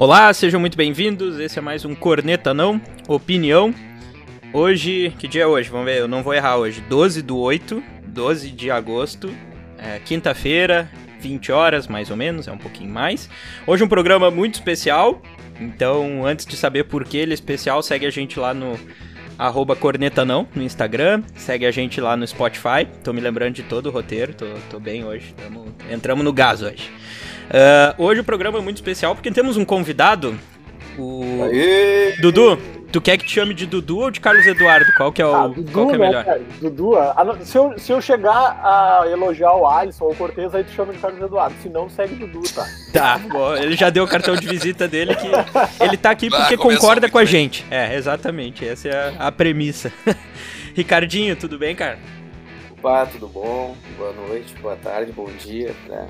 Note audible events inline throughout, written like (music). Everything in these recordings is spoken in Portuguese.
Olá, sejam muito bem-vindos. Esse é mais um Corneta Não, Opinião. Hoje, que dia é hoje? Vamos ver, eu não vou errar hoje. 12 do 8, 12 de agosto, é, quinta-feira, 20 horas mais ou menos, é um pouquinho mais. Hoje um programa muito especial, então antes de saber por que ele é especial, segue a gente lá no arroba corneta não no Instagram, segue a gente lá no Spotify, tô me lembrando de todo o roteiro, tô, tô bem hoje, tamo, entramos no gás hoje. Uh, hoje o programa é muito especial porque temos um convidado, o Aê! Dudu. Tu quer que te chame de Dudu ou de Carlos Eduardo? Qual que é o Ah, Dudu, qual que é né, melhor? cara? Dudu, ah, não, se, eu, se eu chegar a elogiar o Alisson ou o Cortez, aí tu chama de Carlos Eduardo. Se não, segue Dudu, tá? (laughs) Tá, bom, ele já deu o cartão de visita dele que ele tá aqui Ah, porque começou concorda com a bem. gente. É, exatamente, essa é a, a premissa. (laughs) Ricardinho, tudo bem, cara? Opa, tudo bom? Boa noite, boa tarde, bom dia, né?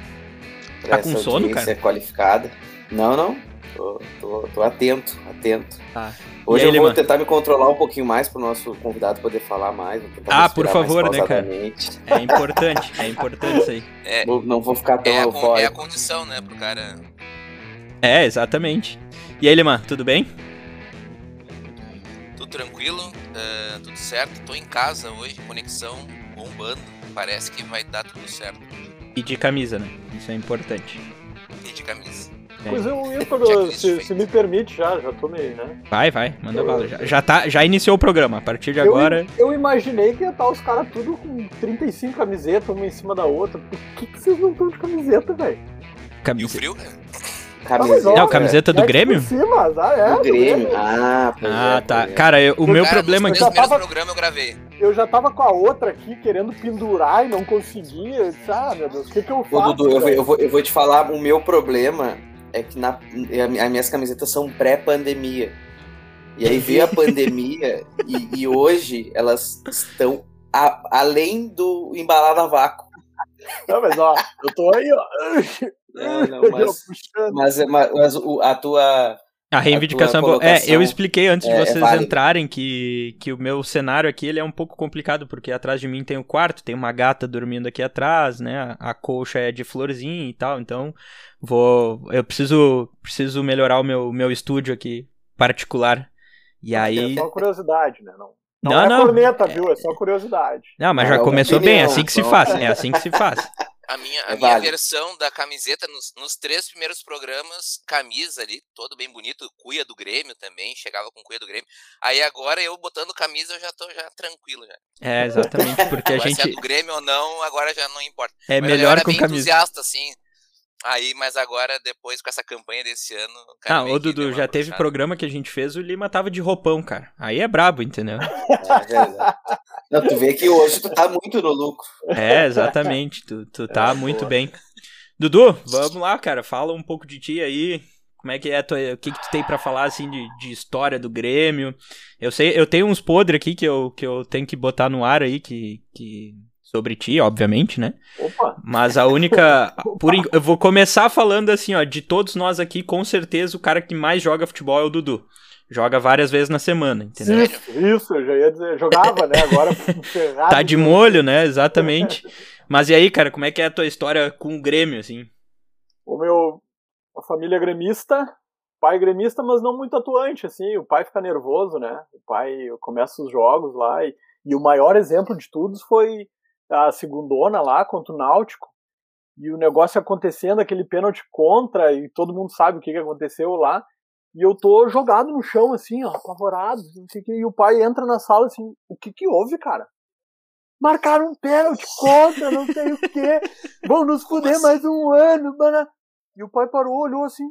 Tá com essa sono, cara? qualificada. Não, não. Tô, tô, tô atento, atento. Tá. Hoje aí, eu vou Lima? tentar me controlar um pouquinho mais pro nosso convidado poder falar mais. Ah, por favor, né, cara? É importante, é importante isso aí. É, Não vou ficar tão é, a, é a condição, né, pro cara. É, exatamente. E aí, Lima, tudo bem? Tudo tranquilo, é, tudo certo. Tô em casa hoje, conexão bombando. Parece que vai dar tudo certo. E de camisa, né? Isso é importante. E de camisa. É. Pois eu (laughs) que se, se me permite, já, já tô meio, né? Vai, vai, manda bala. Já, já, tá, já iniciou o programa. A partir de Eu- agora. Eu, imaginei que ia estar os caras tudo com 35 camisetas, uma em cima da outra. Por que, que vocês não estão de camiseta, velho? E o frio, né? Camiseta. Não, camiseta do Grêmio? Por cima, azar, é, do Grêmio. Ah, Ah, é, tá. é. Cara, eu- o meu Cara, problema aqui. Já primeiros tava- eu gravei. Eu já tava com a outra aqui querendo pendurar e não conseguia. Eu disse, ah, meu Deus, o que, que eu Ô, faço? Dudu, eu vou, eu, vou, eu vou te falar, o meu problema é que na, as minhas camisetas são pré-pandemia. E aí veio a (laughs) pandemia e, e hoje elas estão a- além do embalado a vácuo. Não, mas ó, eu tô aí, ó. (laughs) (laughs) Não, Eu mas, mas, mas, a tua. A reivindicação é boa. É, colocação eu expliquei antes de é- é vocês válida. entrarem que, que o meu cenário aqui ele é um pouco complicado, porque atrás de mim tem o quarto, tem uma gata dormindo aqui atrás, né? A, a colcha é de florzinha e tal, então vou. Eu preciso, preciso melhorar o meu, meu estúdio aqui particular. E aí. É só curiosidade, né? Não, não, Não, é não. corneta, viu? É só curiosidade. Não, mas já é começou bem, é opinião, assim que se então. faz. É assim que se faz. (laughs) A minha, a É minha válido. versão da camiseta nos, nos três primeiros programas, camisa ali, todo bem bonito, cuia do Grêmio também, chegava com cuia do Grêmio. Aí agora eu botando camisa eu já tô já tranquilo já. É, exatamente, porque a Agora, se é gente do Grêmio ou não, agora já não importa. é Mas eu melhor era com bem camisa. entusiasta, assim. Aí, mas agora, depois com essa campanha desse ano. cara, Ah, ô Dudu, já teve programa que a gente fez, o Lima tava de roupão, cara. Aí é brabo, entendeu? É verdade. Não, tu vê que hoje tu tá muito no lucro. É, exatamente. Tu, tu tá É, muito boa. bem. Dudu, vamos lá, cara. Fala um pouco de ti aí. Como é que é? tua- O que, que tu tem pra falar, assim, de, de história do Grêmio? Eu sei, eu tenho uns podres aqui que eu, que eu tenho que botar no ar aí, que, que... Sobre ti, obviamente, né? Opa, Mas a única. Por, eu vou começar falando assim, ó. De todos nós aqui, com certeza o cara que mais joga futebol é o Dudu. Joga várias vezes na semana, entendeu? isso, isso, eu já ia dizer. Jogava, né? Agora ferrado. Tá de molho, né? Exatamente. Mas e aí, cara, como é que é a tua história com o Grêmio, assim? O meu. A família é gremista, pai gremista, mas não muito atuante, assim. O pai fica nervoso, né? O pai começa os jogos lá. E, e o maior exemplo de todos foi a segundona lá contra o Náutico. E o negócio acontecendo, aquele pênalti contra, e todo mundo sabe o que, que aconteceu lá. E eu tô jogado no chão, assim, ó, apavorado, não sei o que. E o pai entra na sala assim, o que que houve, cara? Marcaram um pênalti (laughs) contra, não sei o quê. Vão nos fuder assim? mais um ano, mano. E o pai parou, olhou assim,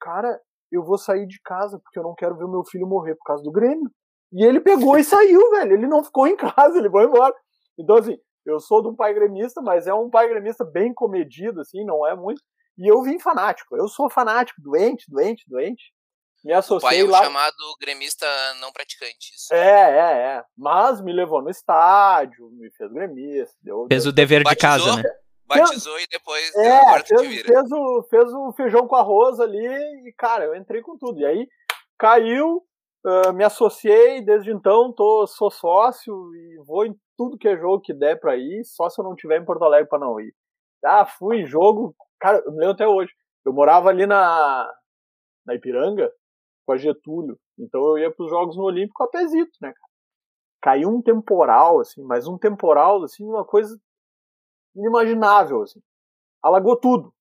cara, eu vou sair de casa porque eu não quero ver meu filho morrer por causa do Grêmio. E ele pegou e saiu, velho. Ele não ficou em (laughs) casa, ele foi embora. Então, assim, eu sou de um pai gremista, mas é um pai gremista bem comedido, assim, não é muito. E eu vim fanático. Eu sou fanático, doente, doente, doente. Me O pai é associei o lá. chamado gremista não praticante. Isso. É, é, é. Mas me levou no estádio, me fez gremista. Deu, Fez deu- o dever de casa, né? Batizou e depois É, fez, vira. fez o, fez o feijão com arroz ali e, cara, eu entrei com tudo. E aí caiu, ah, me associei, desde então tô, sou sócio e vou em tudo que é jogo que der pra ir, só se eu não tiver em Porto Alegre pra não ir. Ah, fui em jogo, cara, eu me lembro até hoje. Eu morava ali na, na Ipiranga, com a Getúlio. Então eu ia pros jogos no Olímpico a pezito, né, cara? Caiu um temporal, assim, mas um temporal, assim, uma coisa inimaginável, assim. Alagou tudo.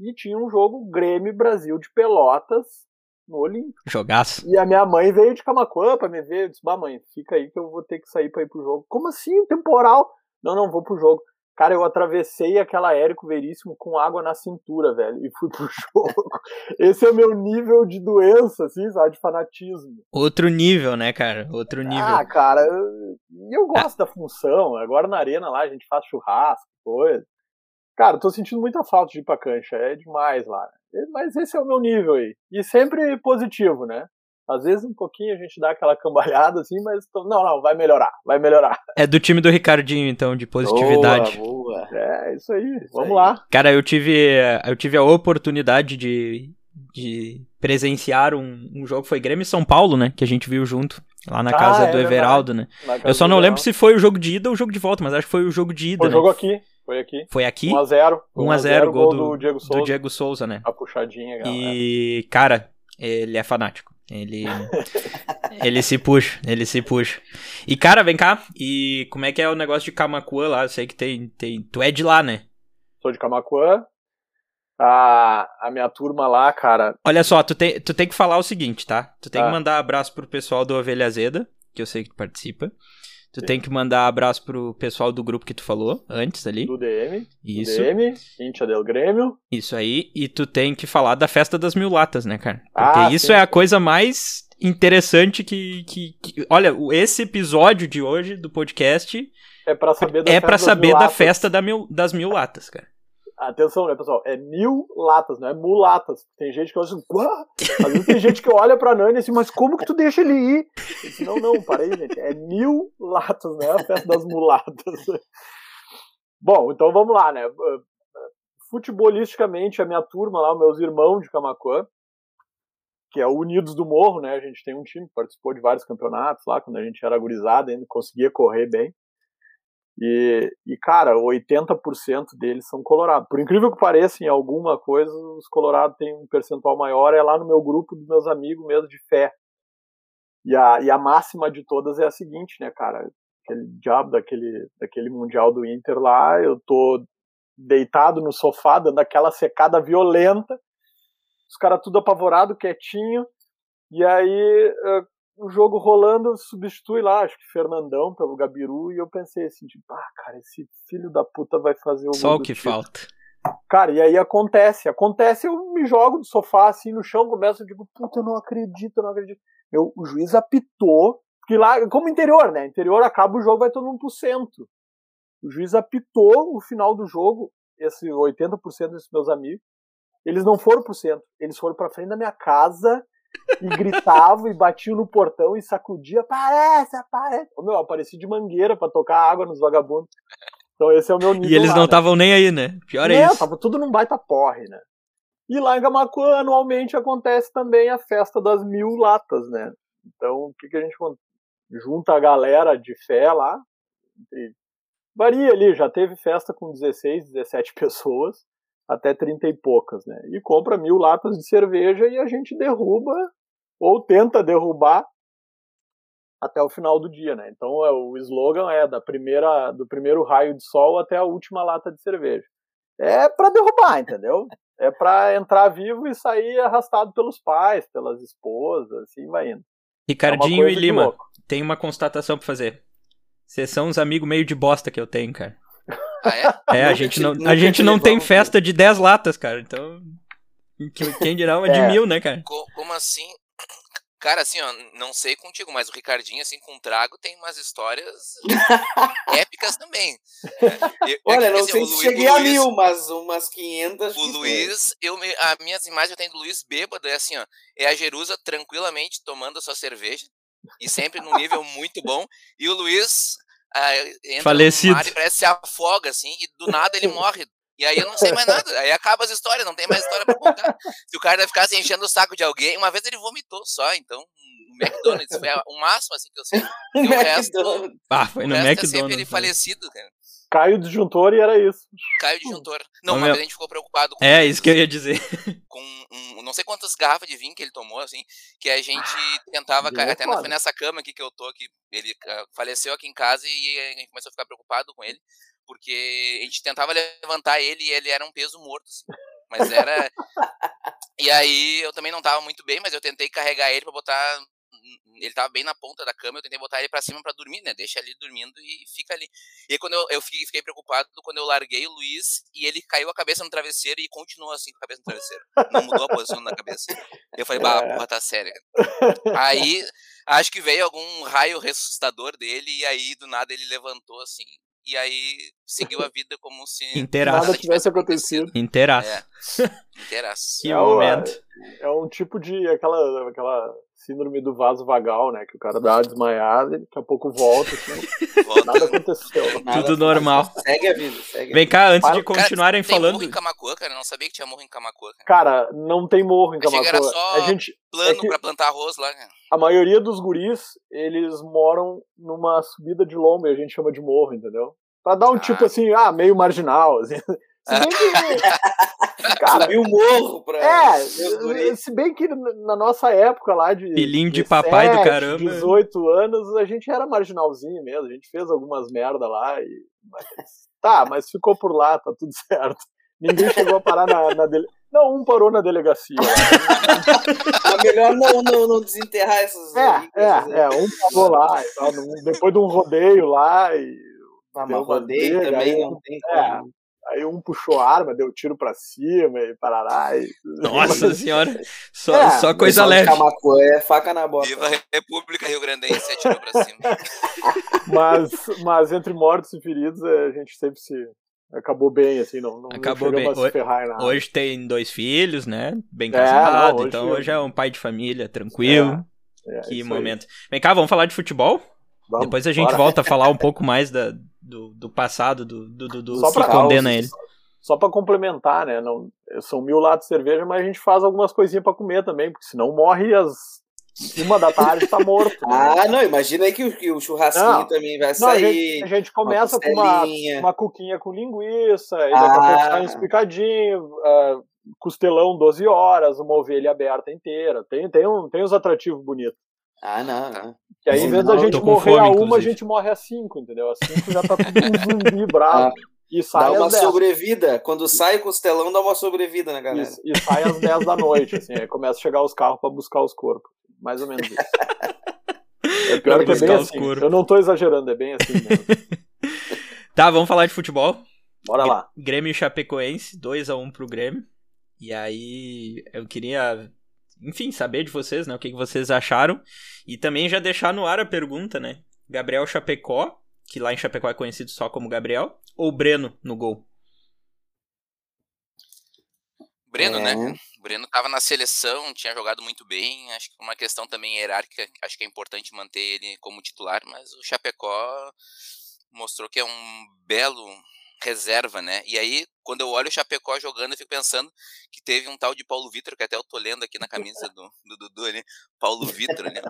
E tinha um jogo Grêmio Brasil de Pelotas no Olímpico. Jogaço. E a minha mãe veio de Camacuã pra me ver. Eu disse, bah, mãe, fica aí que eu vou ter que sair pra ir pro jogo. Como assim? Temporal? Não, não, vou pro jogo. Cara, eu atravessei aquela Érico Veríssimo com água na cintura, velho, e fui pro (laughs) jogo. Esse é o meu nível de doença, assim, sabe, de fanatismo. Outro nível, né, cara? Outro nível. Ah, cara, e eu, eu gosto da função. Agora na arena lá a gente faz churrasco, coisa. Cara, tô sentindo muita falta de ir pra cancha, é demais lá. Mas esse é o meu nível aí. E sempre positivo, né? Às vezes um pouquinho a gente dá aquela (laughs) cambalhada assim, mas tô... não, não, vai melhorar, vai melhorar. É do time do Ricardinho, então, de positividade. Boa, boa. É, isso aí, Isso vamos aí. lá. Cara, eu tive, eu tive a oportunidade de, de presenciar um, um jogo, foi Grêmio e São Paulo, né? Que a gente viu junto, lá na Ah, casa é do verdade. Everaldo, né? Eu só não lembro se foi o jogo de ida ou o jogo de volta, mas acho que foi o jogo de ida, Foi né? jogo aqui, foi aqui. Foi aqui, 1x0. 1x0, gol do, do Diego Souza. do Diego Souza, né? A puxadinha, galera. E, cara, ele é fanático. Ele, (laughs) ele se puxa, ele se puxa. E, cara, vem cá. E como é que é o negócio de Camacuã lá? Eu sei que tem, tem. Tu é de lá, né? Sou de Camacuã. A, a minha turma lá, cara, Olha só, tu tem, tu tem que falar o seguinte, tá? Tu tem Tá. que mandar abraço pro pessoal do Ovelha Azeda, que eu sei que tu participa. Tu tem que mandar abraço pro pessoal do grupo que tu falou antes ali. do DM. do Isso, DM, Intia del Grêmio. isso aí. E tu tem que falar da festa das mil latas, né, cara? Porque Ah, isso sim. é a coisa mais interessante que, que, que- Olha, esse episódio de hoje do podcast É pra saber da é festa saber mil da festa da mil- das mil latas, cara. Atenção, né, pessoal? É mil latas, não é mulatas. Tem gente que olha assim, "Quá?" Às vezes tem gente que olha pra Nani assim, mas como que tu deixa ele ir? Disse, não, não, para aí, gente. É mil latas, não é a festa das mulatas. Bom, então vamos lá, né? Futebolisticamente, a minha turma lá, meus irmãos de Camacuã, que é o Unidos do Morro, né? A gente tem um time que participou de vários campeonatos lá, quando a gente era gurizada, ainda conseguia correr bem. E, e, cara, 80% deles são colorados. Por incrível que pareça, em alguma coisa, os colorados têm um percentual maior, é lá no meu grupo dos meus amigos mesmo de fé. E a, e a máxima de todas é a seguinte, né, cara? Aquele diabo daquele, daquele Mundial do Inter lá, eu tô deitado no sofá, dando aquela secada violenta, os caras tudo apavorado, quietinho, e aí eh, o jogo rolando, substitui lá, acho que Fernandão pelo Gabiru, e eu pensei assim, tipo, ah, cara, esse filho da puta vai fazer o Só o que título. falta. Cara, e aí acontece, acontece, eu me jogo do sofá assim no chão, começo, eu digo, puta, eu não acredito, eu não acredito. Meu, o juiz apitou, porque lá, como interior, né? Interior acaba o jogo, vai todo mundo pro centro. O juiz apitou o final do jogo, esse 80% desses meus amigos, eles não foram pro centro, eles foram pra frente da minha casa e gritavam e batiam no portão e sacudiam, aparece, aparece. Meu, eu apareci de mangueira pra tocar água nos vagabundos. Então esse é o meu nível E eles lá, não né? estavam nem aí, né? Pior é Não, isso. tava tudo num baita porre, né? E lá em Camacuã, anualmente, acontece também a festa das mil latas, né? Então, o que, que a gente junta a galera de fé lá? varia ali, já teve festa com 16, 17 (laughs) pessoas, até 30 e poucas, né? E compra mil latas de cerveja e a gente derruba, ou tenta derrubar, até o final do dia, né? Então é, o slogan é da primeira, do primeiro raio de sol até a última lata de cerveja. É pra derrubar, entendeu? É pra entrar vivo e sair arrastado pelos pais, pelas esposas, assim vai indo. É Ricardinho coisa e Lima, tem uma constatação pra fazer. Vocês são uns amigos meio de bosta que eu tenho, cara. Ah, é? (laughs) É, a gente te- não, a gente te não tem festa de 10 latas, cara. Então. que- Quem dirá uma de É. mil, né, cara? Co- Como assim? Cara, assim, ó, não sei contigo, mas o Ricardinho, assim, com trago, tem umas histórias (laughs) épicas também. É, eu- Olha, é que, não assim, sei se cheguei o a Luiz- mil, mas umas 500. O Luiz, eu as minhas imagens eu tenho do Luiz bêbado, é assim, ó. É a Jerusa tranquilamente tomando a sua cerveja. E sempre num nível muito bom. E o Luiz entra Falecido. no mar e parece se afoga, assim, e do nada ele morre. E aí eu não sei mais nada. Aí acaba as histórias, não tem mais história pra contar. Se o cara vai ficar se enchendo o saco de alguém, uma vez ele vomitou só, então o McDonald's foi o máximo assim que eu sei. (laughs) E o resto, McDonald's. Ah, foi o no resto é sempre McDonald's. ele né? falecido, cara. Cai o disjuntor e era isso. Cai o disjuntor. Não, meu- vez a gente ficou preocupado com É, isso que eu ia dizer. (laughs) com um, não sei quantas garrafas de vinho que ele tomou, assim, que a gente tentava deu até na- nessa cama aqui que eu tô aqui, ele ah, faleceu aqui em casa e a gente começou a ficar preocupado com ele, porque a gente tentava levantar ele e ele era um peso morto, assim, mas era... (laughs) e aí eu também não tava muito bem, mas eu tentei carregar ele pra botar... Ele tava bem na ponta da cama, eu tentei botar ele pra cima pra dormir, né? Deixa ele dormindo e fica ali. E aí quando eu, eu fiquei, fiquei preocupado quando eu larguei o Luiz e ele caiu a cabeça no travesseiro e continuou assim com a cabeça no travesseiro. Não mudou a posição da cabeça. Eu falei, bah, a É. porra tá séria. Aí acho que veio algum raio ressuscitador dele e aí do nada ele levantou assim. E aí seguiu a vida como se Inteiraço. Nada tivesse acontecido. Inteiraço. É, inteiraço. Que É o- momento. É um tipo de. aquela, aquela síndrome do vaso vagal, né? Que o cara dá uma desmaiada e daqui a pouco volta, assim, Volta. nada aconteceu. Nada- Tudo normal. Segue a vida, segue a Vem cá, antes Cara, de continuarem Tem falando. morro em Camacuã, cara. Eu não sabia que tinha morro em Camacuã, cara. Cara, não tem morro em Achei que era Camacuã. só- A gente, Plano É que- pra plantar arroz lá, cara. a maioria dos guris, eles moram numa subida de lomba e a gente chama de morro, entendeu? Pra dar um Ah. tipo assim, ah, meio marginal, assim. Se bem que, cara, Subiu o morro pra. é, se bem que na nossa época lá de Filhinho de 17, papai do caramba. 18 anos, a gente era marginalzinho mesmo, a gente fez algumas merda lá e mas, tá, mas ficou por lá, tá tudo (laughs) certo. Ninguém chegou a parar na, na dele... Não, um parou na delegacia. (laughs) É melhor não, não, não desenterrar essas. É, é, é, um parou lá, e tal, depois de um rodeio lá, e Ah, mas rodeio briga, também aí, não tem é, como. Aí um puxou a arma, deu tiro pra cima e parará. E... Nossa senhora. Só, É, só coisa leve. Camacuã é faca na bota. Viva a República Rio Grandense atirou pra cima. (laughs) Mas, mas entre mortos e feridos, a gente sempre se acabou bem, assim, não, não Acabou não bem. a se Hoje- ferrar em nada. Hoje tem dois filhos, né? Bem É, casado. não, hoje- então hoje é um pai de família, tranquilo. É, que isso aí. momento. Vem cá, vamos falar de futebol? Vamos, Depois a gente bora. volta a falar um pouco mais da, do, do passado, do, do, do, do Só que pra- condena ele. Só pra complementar, né? Não, são mil latas de cerveja, mas a gente faz algumas coisinhas pra comer também, porque senão morre às uma da tarde tá morto. né? Ah, não, imagina aí que o, que o churrasquinho Não. também vai Não, a, sair. gente, a gente começa com uma, uma cuquinha com linguiça, e daqui a pouco sai um espicadinho, ah, costelão 12 horas, uma ovelha aberta inteira. Tem, tem, um, tem uns atrativos bonitos. Ah, não, não. Que aí, em vez da gente morrer fome, a uma, a inclusive. gente morre a cinco, entendeu? A cinco já tá tudo um zumbi (laughs) bravo. E sai Dá uma às 10. sobrevida. Quando sai o costelão, dá uma sobrevida na galera. Isso, e sai às 10 da noite, assim, aí começa a chegar os carros pra buscar os corpos. Mais ou menos isso. (laughs) É pior Pra que é bem assim. corpos. Eu não tô exagerando, é bem assim mesmo. (laughs) Tá, vamos falar de futebol. Bora lá. Grêmio e Chapecoense, 2x1 pro Grêmio. E aí eu queria, enfim, saber de vocês, né? O que, que vocês acharam. E também já deixar no ar a pergunta, né? Gabriel Chapecó, que lá em Chapecó é conhecido só como Gabriel, ou Breno no gol? Breno, É. né? O Breno tava na seleção, tinha jogado muito bem. Acho que uma questão também hierárquica, acho que é importante manter ele como titular, mas o Chapecó mostrou que é um belo reserva, né? E aí, quando eu olho o Chapecó jogando, eu fico pensando que teve um tal de Paulo Vitor, que até eu tô lendo aqui na camisa do, do Dudu ali, Paulo Vitor, né?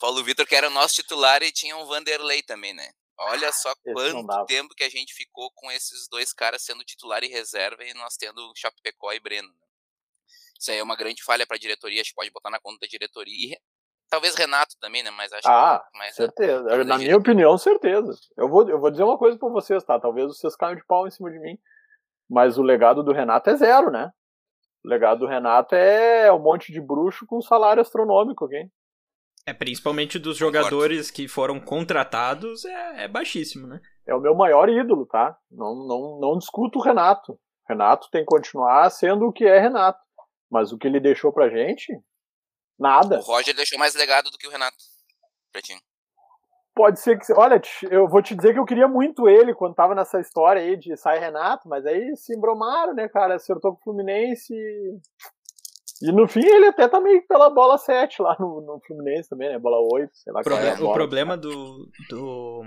Paulo Vitor, que era o nosso titular, e tinha um Vanderlei também, né? Olha só não quanto tempo que a gente ficou com esses dois caras sendo titular e reserva e nós tendo Chapecó e Breno. né? Isso aí é uma grande falha para a diretoria, a gente pode botar na conta da diretoria. Talvez Renato também, né? Mas acho Ah, que mais certeza. Na minha opinião, certeza. Eu vou, eu vou dizer uma coisa pra vocês, tá? Talvez vocês caiam de pau em cima de mim. Mas o legado do Renato é zero, né? O legado do Renato é um monte de bruxo com salário astronômico, ok? É, principalmente dos jogadores que foram contratados, é, é baixíssimo, né? É o meu maior ídolo, tá? Não, não, não discuto o Renato. Renato tem que continuar sendo o que é Renato. Mas o que ele deixou pra gente, nada. O Roger deixou mais legado do que o Renato. Pretinho. Pode ser que. Olha, te- eu vou te dizer que eu queria muito ele quando tava nessa história aí de sai Renato, mas aí se embromaram, né, cara? Acertou com o Fluminense. e- E no fim ele até tá meio pela bola 7 lá no, no Fluminense também, né? Bola 8, sei lá O, é proble- o bola. problema do, do,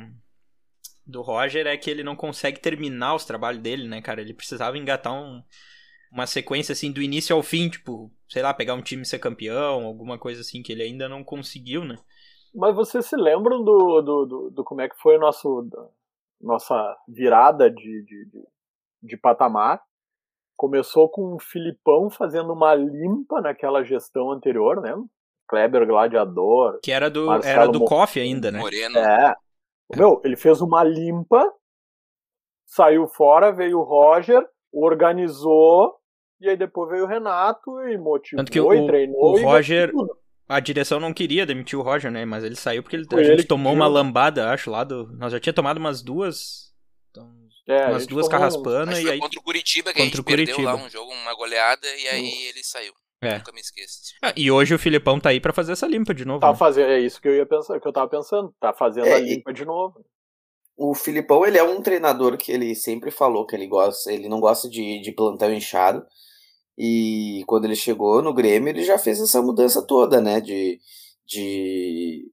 do Roger é que ele não consegue terminar os trabalhos dele, né, cara? Ele precisava engatar um, uma sequência assim do início ao fim, tipo, sei lá, pegar um time e ser campeão, alguma coisa assim que ele ainda não conseguiu, né? Mas vocês se lembram do, do, do, do como é que foi o nosso, nossa virada de, de, de, de patamar. Começou com o Filipão fazendo uma limpa naquela gestão anterior, né? Kleber Gladiador. Que era do, Marcelo era do Mo- Coffee ainda, né? Moreno. É. Meu, ele fez uma limpa, saiu fora, veio o Roger, organizou, e aí depois veio o Renato e motivou Tanto que e o- treinou. o e Roger-. A direção não queria demitir o Roger, né? Mas ele saiu porque ele, a gente ele tomou uma lambada, acho, lá do. Nós já tinha tomado umas duas. então, É, a umas duas um- carraspanas Acho que e foi aí. contra o Curitiba que a Contra gente o perdeu Curitiba. lá um jogo, uma goleada, e aí ele saiu. É. Nunca me esqueço. Ah, e hoje o Filipão tá aí pra fazer essa limpa de novo. Tá né? fazendo, é isso que eu ia pensar, que eu tava pensando. Tá fazendo É, a e- limpa de novo. O Filipão, ele é um treinador que ele sempre falou que ele gosta, ele não gosta de, de plantão inchado. E quando ele chegou no Grêmio, ele já fez essa mudança toda, né? De, de,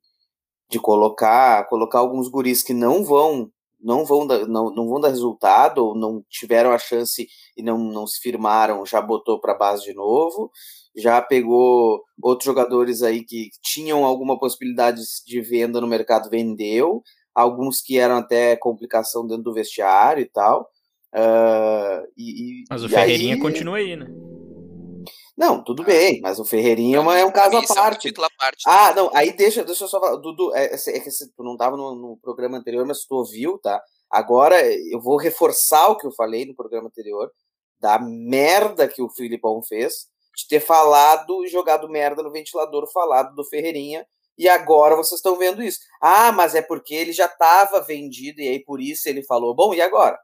de colocar, colocar alguns guris que não vão não vão dar, não, não vão dar resultado ou não tiveram a chance e não, não se firmaram, já botou para base de novo. Já pegou outros jogadores aí que tinham alguma possibilidade de venda no mercado, vendeu alguns que eram até complicação dentro do vestiário e tal. Ah, e, Mas o Ferreirinha aí- continua aí, né? Não, tudo bem, mas o Ferreirinha é, é um caso à isso é um parte. parte. Ah, não, aí deixa, deixa eu só falar. Dudu, é, é que você- tu não estava no, no programa anterior, mas tu ouviu, tá? Agora eu vou reforçar o que eu falei no programa anterior, da merda que o Filipão fez, de ter falado e jogado merda no ventilador, falado do Ferreirinha, e agora vocês estão vendo isso. Ah, mas é porque ele já estava vendido, e aí por isso ele falou, bom, e agora?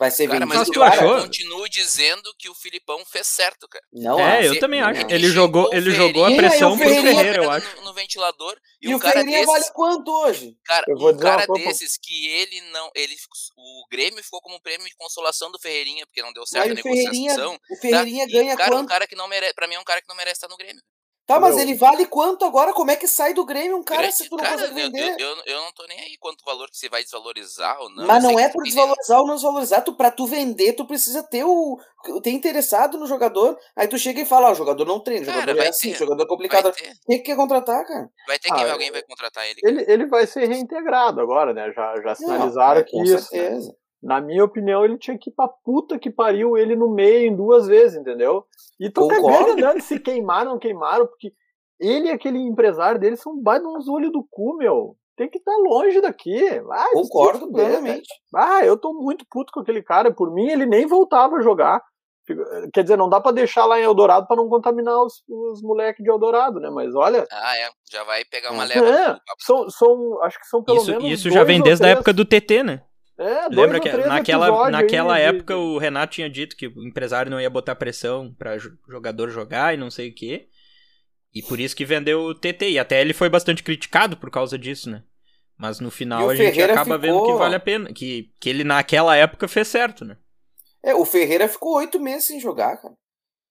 Vai ser Cara, vendido? mas tu eu achou? continuo dizendo que o Filipão fez certo, cara. Não, é, acho. eu também acho. não. Ele jogou, ele jogou a Ferreirinha, pressão o pro Ferreirinha Ferreira, eu no, acho. no ventilador e, E um o cara Ferreirinha desses, vale quanto hoje? cara, Eu vou um cara desses que ele não, ele o Grêmio ficou como prêmio de consolação do Ferreirinha porque não deu certo Mas a o Ferreirinha, negociação. o Ferreirinha tá? ganha e, cara, um quanto? cara que não merece, para mim é um cara que não merece estar no Grêmio. Tá, mas Meu. ele vale quanto agora? Como é que sai do Grêmio um cara Grêmio- se tu não cara, consegue eu, vender? eu, eu, eu não tô nem aí quanto valor que você vai desvalorizar ou não. mas não que é por desvalorizar ou não desvalorizar. Tu, pra tu vender, tu precisa ter o ter interessado no jogador. Aí tu chega e fala, ó, o jogador não treina, o Cara, jogador é assim, ter. o jogador é complicado. Quem que quer contratar, cara? vai ter Ah, quem eu- alguém vai contratar ele. Ele, ele vai ser reintegrado agora, né? Já, já sinalizaram é, que com isso. né? Na minha opinião, ele tinha que ir pra puta que pariu ele no meio em duas vezes, entendeu? E tô cagando andando se queimaram ou não queimaram, porque ele e aquele empresário dele são baita uns olhos do cu, meu. Tem que estar longe daqui. Vai, Concordo fuder, plenamente. Ah, eu tô muito puto com aquele cara. Por mim, ele nem voltava a jogar. Fico- Quer dizer, não dá pra deixar lá em Eldorado pra não contaminar os, os moleques de Eldorado, né? Mas olha. Ah, é. Já vai pegar uma É. leva. É, são, são, acho que são pelo Isso, menos. isso já vem ou desde a época do TT, né? É, dois Lembra que naquela, naquela aí de- época o Renato tinha dito que o empresário não ia botar pressão pra jo- jogador jogar e não sei o quê. E por isso que vendeu o TT. E até ele foi bastante criticado por causa disso, né? Mas no final a gente Ferreira acaba vendo ficou- que vale a pena. Que, que ele naquela época fez certo, né? É, o Ferreira ficou oito meses sem jogar, cara.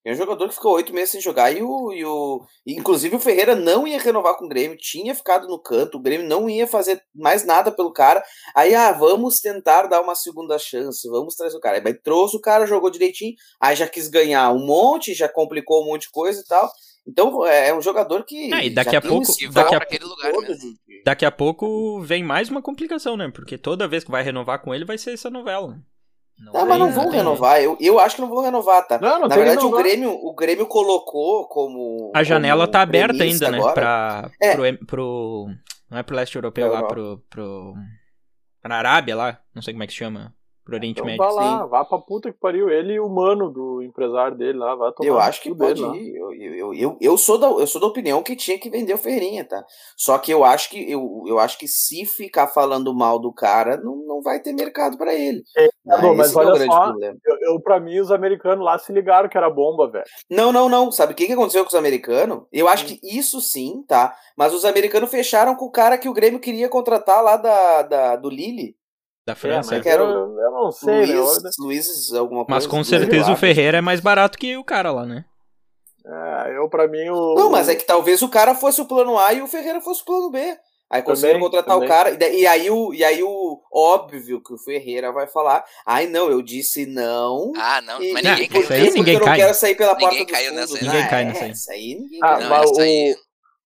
Tem um jogador que ficou oito meses sem jogar e o, e o. Inclusive o Ferreira não ia renovar com o Grêmio, tinha ficado no canto, o Grêmio não ia fazer mais nada pelo cara. Aí, ah, vamos tentar dar uma segunda chance, vamos trazer o cara. Aí trouxe o cara, jogou direitinho, aí já quis ganhar um monte, já complicou um monte de coisa e tal. Então é é um jogador que. Ah, e daqui a um pouco- daqui a aquele lugar de- Daqui a pouco vem mais uma complicação, né? Porque toda vez que vai renovar com ele vai ser essa novela. Né? Não Ah, mas não vão renovar. Eu, eu acho que não vão renovar, tá? Não, não Na tem verdade, o. Grêmio, o Grêmio colocou como. A janela como tá aberta ainda, né? agora. Pra, É. pro, pro. Não é pro leste europeu, lá pro, pro. Pra Arábia lá. Não sei como é que se chama. Pro Oriente Então Médio. vá lá, vá pra puta que pariu. Ele e o mano do empresário dele lá, vai tomar Eu acho que pode ir. Eu, eu, eu, eu, sou da, eu sou da opinião que tinha que vender o Ferreirinha, tá? Só que eu acho que eu, eu acho que se ficar falando mal do cara, não, não vai ter mercado pra ele. Ah, Não, mas esse que é o olha grande só, problema. Eu, eu, pra mim, os americanos lá se ligaram que era bomba, velho. Não, não, não. Sabe o que, que aconteceu com os americanos? Eu acho Hum. que isso sim, tá? Mas os americanos fecharam com o cara que o Grêmio queria contratar lá da, da, do Lille. Da É, França. era eu, o eu não sei, né? Luiz, Eu- Luiz, alguma coisa. Mas com Luiz certeza o. Ferreira é mais barato que o cara lá, né? É, eu, pra mim, o. Não, mas é que talvez o cara fosse o plano A e o Ferreira fosse o plano B. Aí conseguiram contratar também. o cara, e, e aí o, e aí o óbvio que o Ferreira vai falar, ai não, eu disse não. Ah, não. e- Mas Ah, ninguém isso caiu aí porque ninguém eu não cai. quero sair pela Ninguém porta caiu dos nessa aí. Ninguém cai é, nessa aí. Isso aí ninguém Ah, cai. Não, mas aí-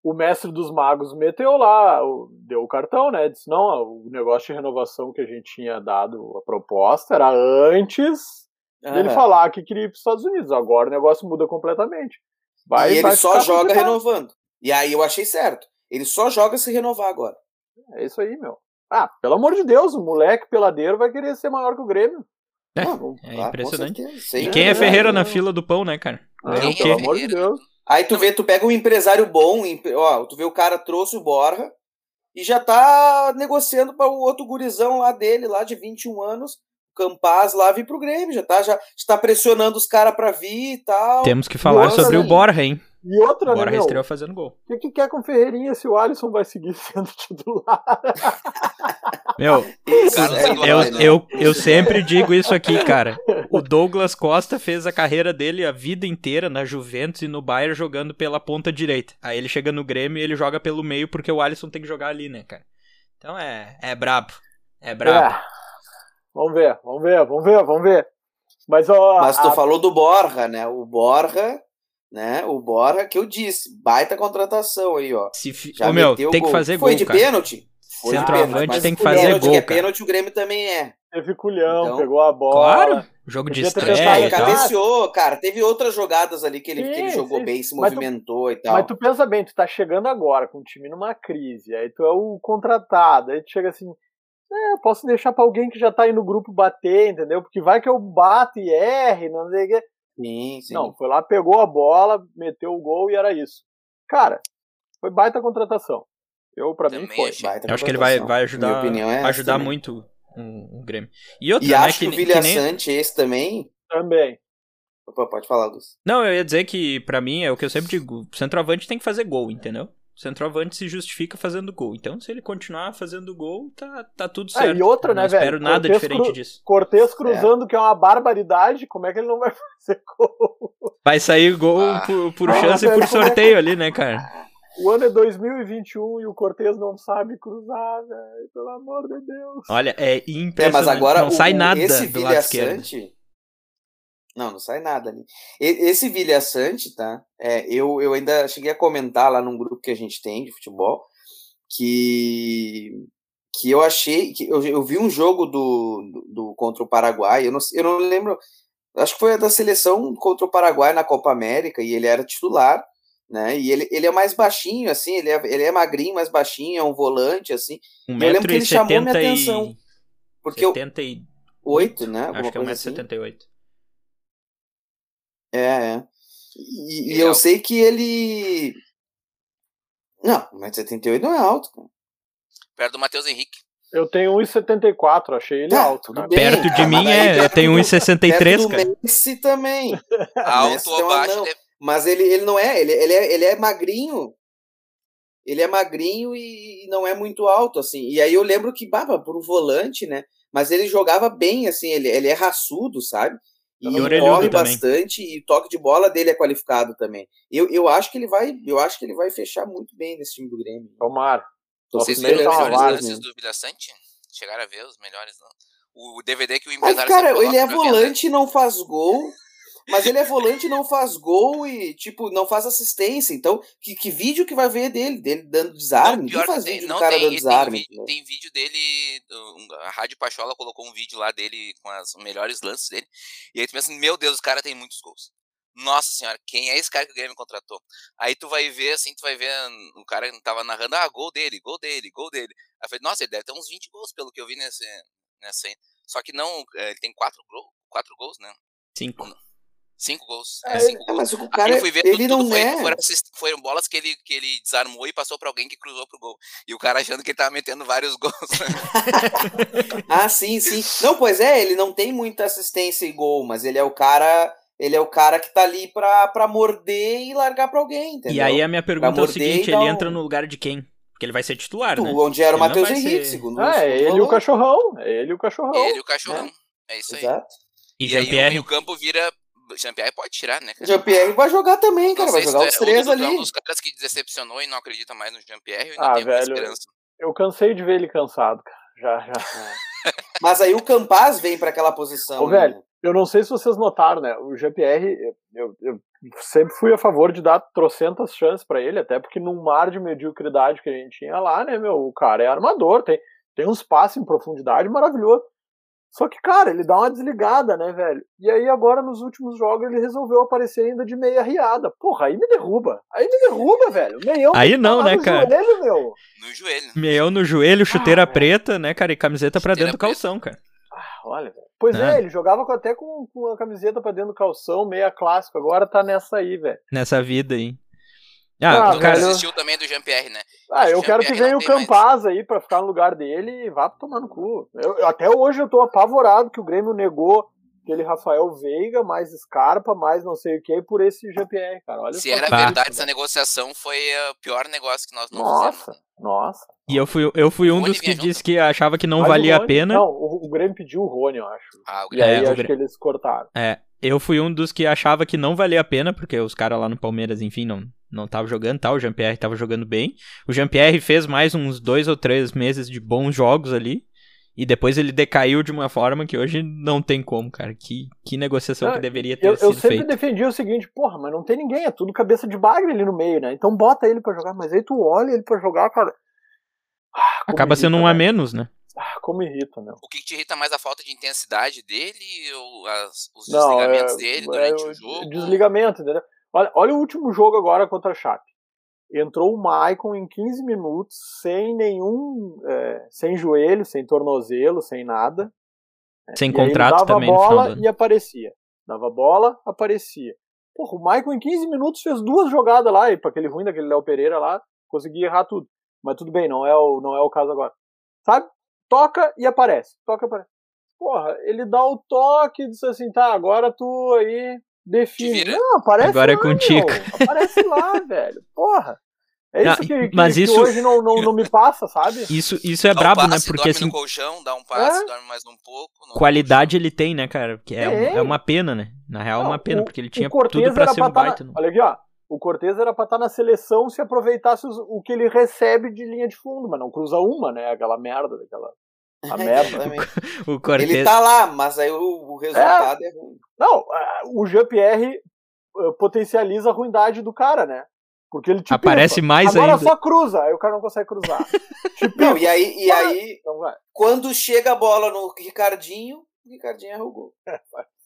o mestre dos magos meteu lá, deu o cartão, né? Disse: não, o negócio de renovação que a gente tinha dado a proposta era antes Ah, dele falar que queria ir para os Estados Unidos. Agora o negócio muda completamente. Vai, e ele vai só joga complicado. renovando. E aí eu achei certo. Ele só joga se renovar agora. É isso aí, meu. Ah, pelo amor de Deus, o moleque peladeiro vai querer ser maior que o Grêmio. É, Não, é impressionante. E quem é é, Ferreira na fila do pão, né, cara? Ah, Ganhou o pelo amor de Deus. Aí tu vê, tu pega um empresário bom, em- ó, tu vê o cara trouxe o Borja e já tá negociando para o outro gurizão lá dele, lá de 21 anos, Campaz lá vir pro Grêmio, já tá já está pressionando os caras para vir e tal. Temos que falar Nossa, sobre o? Borja, hein? E outra, O né, estreou fazendo gol. O que, que quer com o Ferreirinha se o Alisson vai seguir (laughs) sendo titular? Meu, é, eu, vai, né? eu, eu sempre digo isso aqui, (laughs) cara. O Douglas Costa fez a carreira dele a vida inteira na Juventus e no Bayern jogando pela ponta direita. Aí ele chega no Grêmio e ele joga pelo meio porque o Alisson tem que jogar ali, né, cara? Então é, é brabo. É brabo. É. Vamos ver, vamos ver, vamos ver, vamos ver. Mas, ó, Mas tu a- falou do Borja, né? O Borja, né? O Borja que eu disse, baita contratação aí, ó. Se fi... Já Ô, meu, tem que gol. fazer Foi gol, de cara. pênalti? Foi de Centroavante pênalti, tem que pênalti fazer que gol, é cara. pênalti, o Grêmio também é. teve culhão, Então- pegou a bola. Claro, jogo de estreia cabeceou, cara. Teve outras jogadas ali que ele, que ele Sim, jogou sim. bem, se Mas tu- movimentou e tal. Mas tu pensa bem, tu tá chegando agora com o time numa crise, aí tu é o contratado, aí tu chega assim, é, eu posso deixar pra alguém que já tá aí no grupo bater, entendeu? Porque vai que eu bato e erre, não sei o que. Sim, sim. Não, foi lá, pegou a bola, meteu o gol e era isso. Cara, foi baita contratação. Eu, pra mim, foi. Baita Eu acho que ele vai, vai ajudar, opinião é ajudar também. muito o, o Grêmio. E outra, E né, acho que, que, o Vilha nem... Sante, esse também. Também. Opa, pode falar, Luz. Não, eu ia dizer que, pra mim, é o que eu sempre digo, o centroavante tem que fazer gol, entendeu? O centroavante se justifica fazendo gol. Então, se ele continuar fazendo gol, tá, tá tudo Ah, certo. e outra, Não né, velho? espero nada Cortez diferente cru- disso. Cortez cruzando, que é uma barbaridade, como é que ele não vai (laughs) fazer gol? Vai sair gol Ah. por, por Ah, chance e por é que- sorteio ali, né, cara? O ano é 2021 e o Cortez não sabe cruzar, velho. Pelo amor de Deus. Olha, é É, impressionante. mas agora não o- sai nada esse do lado esquerdo. Não, não sai nada ali. Esse Vilha Sante, tá? É, eu, eu ainda cheguei a comentar lá num grupo que a gente tem de futebol que que eu achei que eu, eu vi um jogo do, do, do- contra o Paraguai, eu não, eu não lembro, acho que foi a da seleção contra o Paraguai na Copa América e ele era titular, né? E ele, ele é mais baixinho assim, ele é, ele é magrinho, mais baixinho, é um volante assim, eu lembro que ele chamou minha 1,70m atenção, porque eu 78, oito, né? Alguma acho que é coisa assim. 1,78m. É, é. E, e é eu sei que ele. Não, 1,78m não é alto, cara. Perto do Matheus Henrique. Eu tenho 1,74, achei ele Tá, alto. cara. bem. Perto de cara, mim mas daí é. Eu perto tenho do- 1,63, perto do cara. Messi também. (laughs) Alto ou baixo, anão. ele é Mas ele, ele não é, ele, ele é, ele é magrinho. Ele é magrinho e não é muito alto, assim. E aí eu lembro que, baba, por um volante, né? Mas ele jogava bem, assim, ele, ele é raçudo, sabe? E, E orelhudo corre também. bastante e o toque de bola dele é qualificado também. Eu, eu acho que ele vai, eu acho que ele vai fechar muito bem nesse time do Grêmio. Tomara. Vocês viram os melhores lances do Vilha Sante? Chegaram a ver os melhores, não? O DVD que o Mas, empresário cara, sempre ele é volante e não faz gol. Mas ele é volante e não faz gol e, tipo, não faz assistência. Então, que, que vídeo que vai ver dele? Dele dando desarme? Não, pior faz que tem, vídeo do não cara tem, dando desarme. tem, vídeo, tem vídeo dele, a Rádio Pachola colocou um vídeo lá dele com os melhores lances dele, e aí tu pensa, meu Deus, o cara tem muitos gols. Nossa senhora, quem é esse cara que o Grêmio contratou? Aí tu vai ver, assim, tu vai ver, hum, o cara tava narrando, ah, gol dele, gol dele, gol dele. Aí eu falei, nossa, ele deve ter uns 20 gols, pelo que eu vi nesse, nessa aí. Só que não, eh, ele tem quatro, gol, quatro gols, né? Cinco. Cinco gols. É, É, cinco É, gols. mas o Aí cara, eu fui ver, ele tudo, não foi, é. foram, assist- foram bolas que ele, que ele desarmou e passou pra alguém que cruzou pro gol. E o cara achando que ele tava metendo vários gols. (laughs) Ah, sim, sim. Não, pois é, ele não tem muita assistência e gol, mas ele é o cara. Ele é o cara que tá ali pra, pra morder e largar pra alguém, entendeu? E aí a minha pergunta é o seguinte, ele um- entra no lugar de quem? Porque ele vai ser titular, Tu, né? Onde era o Ele Matheus Henrique, ser- segundo Ah, é ele e o cachorrão. É ele e o cachorrão. ele e o cachorrão. É isso aí. Exato. E E aí o meio-campo vira. Jean-Pierre pode tirar, né? Jean-Pierre vai jogar também, cara. Vai jogar os é- três é ali. um dos caras que decepcionou e não acredita mais no Jean-Pierre. Eu Ah, velho, esperança. Eu cansei de ver ele cansado, cara. Já, já. (laughs) Mas aí o Campaz vem pra aquela posição. Ô, né? velho, eu não sei se vocês notaram, né? O GPR, eu, eu sempre fui a favor de dar trocentas chances para ele, até porque num mar de mediocridade que a gente tinha lá, né, meu? O cara é armador, tem, tem uns passes em profundidade maravilhoso. Só que, cara, ele dá uma desligada, né, velho? E aí agora nos últimos jogos ele resolveu aparecer ainda de meia riada. Porra, aí me derruba. Aí me derruba, velho. Meião aí não, tá né, cara? Joelho, meu. No joelho. Meião no joelho, chuteira ah, preta, né, cara? E camiseta para dentro do calção, cara. Ah, olha, velho. Pois é. é, ele jogava até com, com a camiseta pra dentro do calção, meia clássico. Agora tá nessa aí, velho. Nessa vida aí. Ah, ah o cara assistiu também do Jean-Pierre, né? Ah, eu quero que venha o Campaz mais. aí pra ficar no lugar dele e vá tomar no cu. Eu, até hoje eu tô apavorado que o Grêmio negou aquele Rafael Veiga, mais Scarpa, mais não sei o que, por esse GPR, cara. Olha Se era verdade, essa negociação foi o pior negócio que nós não nossa, fizemos. Nossa, E eu fui, eu fui um dos que disse que achava que não Mas valia Rony, a pena. Não, o, o, Grêmio pediu o Rony, eu acho. Ah, o Grêmio. E aí é, acho que eles cortaram. É, eu fui um dos que achava que não valia a pena, porque os caras lá no Palmeiras, enfim, não não tava jogando, tá? O Jean-Pierre tava jogando bem. O Jean-Pierre fez mais uns dois ou três meses de bons jogos ali. E depois ele decaiu de uma forma que hoje não tem como, cara. Que, que negociação que deveria ter eu, sido feita. Eu sempre feita. defendi o seguinte, porra, mas não tem ninguém, é tudo cabeça de bagre ali no meio, né? Então bota ele para jogar, mas aí tu olha ele para jogar, cara. Ah, Acaba sendo um a menos, né? Ah, como irrita, meu. O que te irrita mais a falta de intensidade dele ou as, os não, desligamentos é, dele durante é, o jogo? Desligamento, entendeu? Olha, olha o último jogo agora contra a Chape. Entrou o Maicon em 15 minutos, sem nenhum. É, sem joelho, sem tornozelo, sem nada. Sem e contrato dava também. Dava bola e aparecia. Dava bola, aparecia. Porra, o Maicon em 15 minutos fez duas jogadas lá, e para aquele ruim daquele Léo Pereira lá, conseguia errar tudo. Mas tudo bem, não é o, não é o caso agora. Sabe? Toca e aparece. Toca e aparece. Porra, ele dá o toque e diz assim, tá, agora tu aí define. Não, aparece Agora é lá, é contigo. Meu. Aparece lá, (laughs) velho. Porra. É isso não, que, que, mas isso, que hoje não, não, não me passa, sabe? Isso, isso é dá brabo, um passe, né? Porque dorme assim. no colchão, dá um passe, é? dorme mais um pouco. Qualidade ele tem, né, cara? Que é, é. é uma pena, né? Na real, é uma pena, o, porque ele tinha tudo pra ser um tá baita. Na... Olha aqui, ó. O Cortez era pra estar tá na seleção se aproveitasse os, o que ele recebe de linha de fundo, mas não cruza uma, né? Aquela merda daquela. A (laughs) merda. (laughs) o Cortez... Ele tá lá, mas aí o, o resultado é, é ruim. Não, o Jean-Pierre eh, potencializa a ruindade do cara, né? Porque ele te Aparece pipa. mais Agora ainda. só cruza, aí o cara não consegue cruzar. (laughs) não, e aí, e aí então quando chega a bola no Ricardinho, o Ricardinho o gol.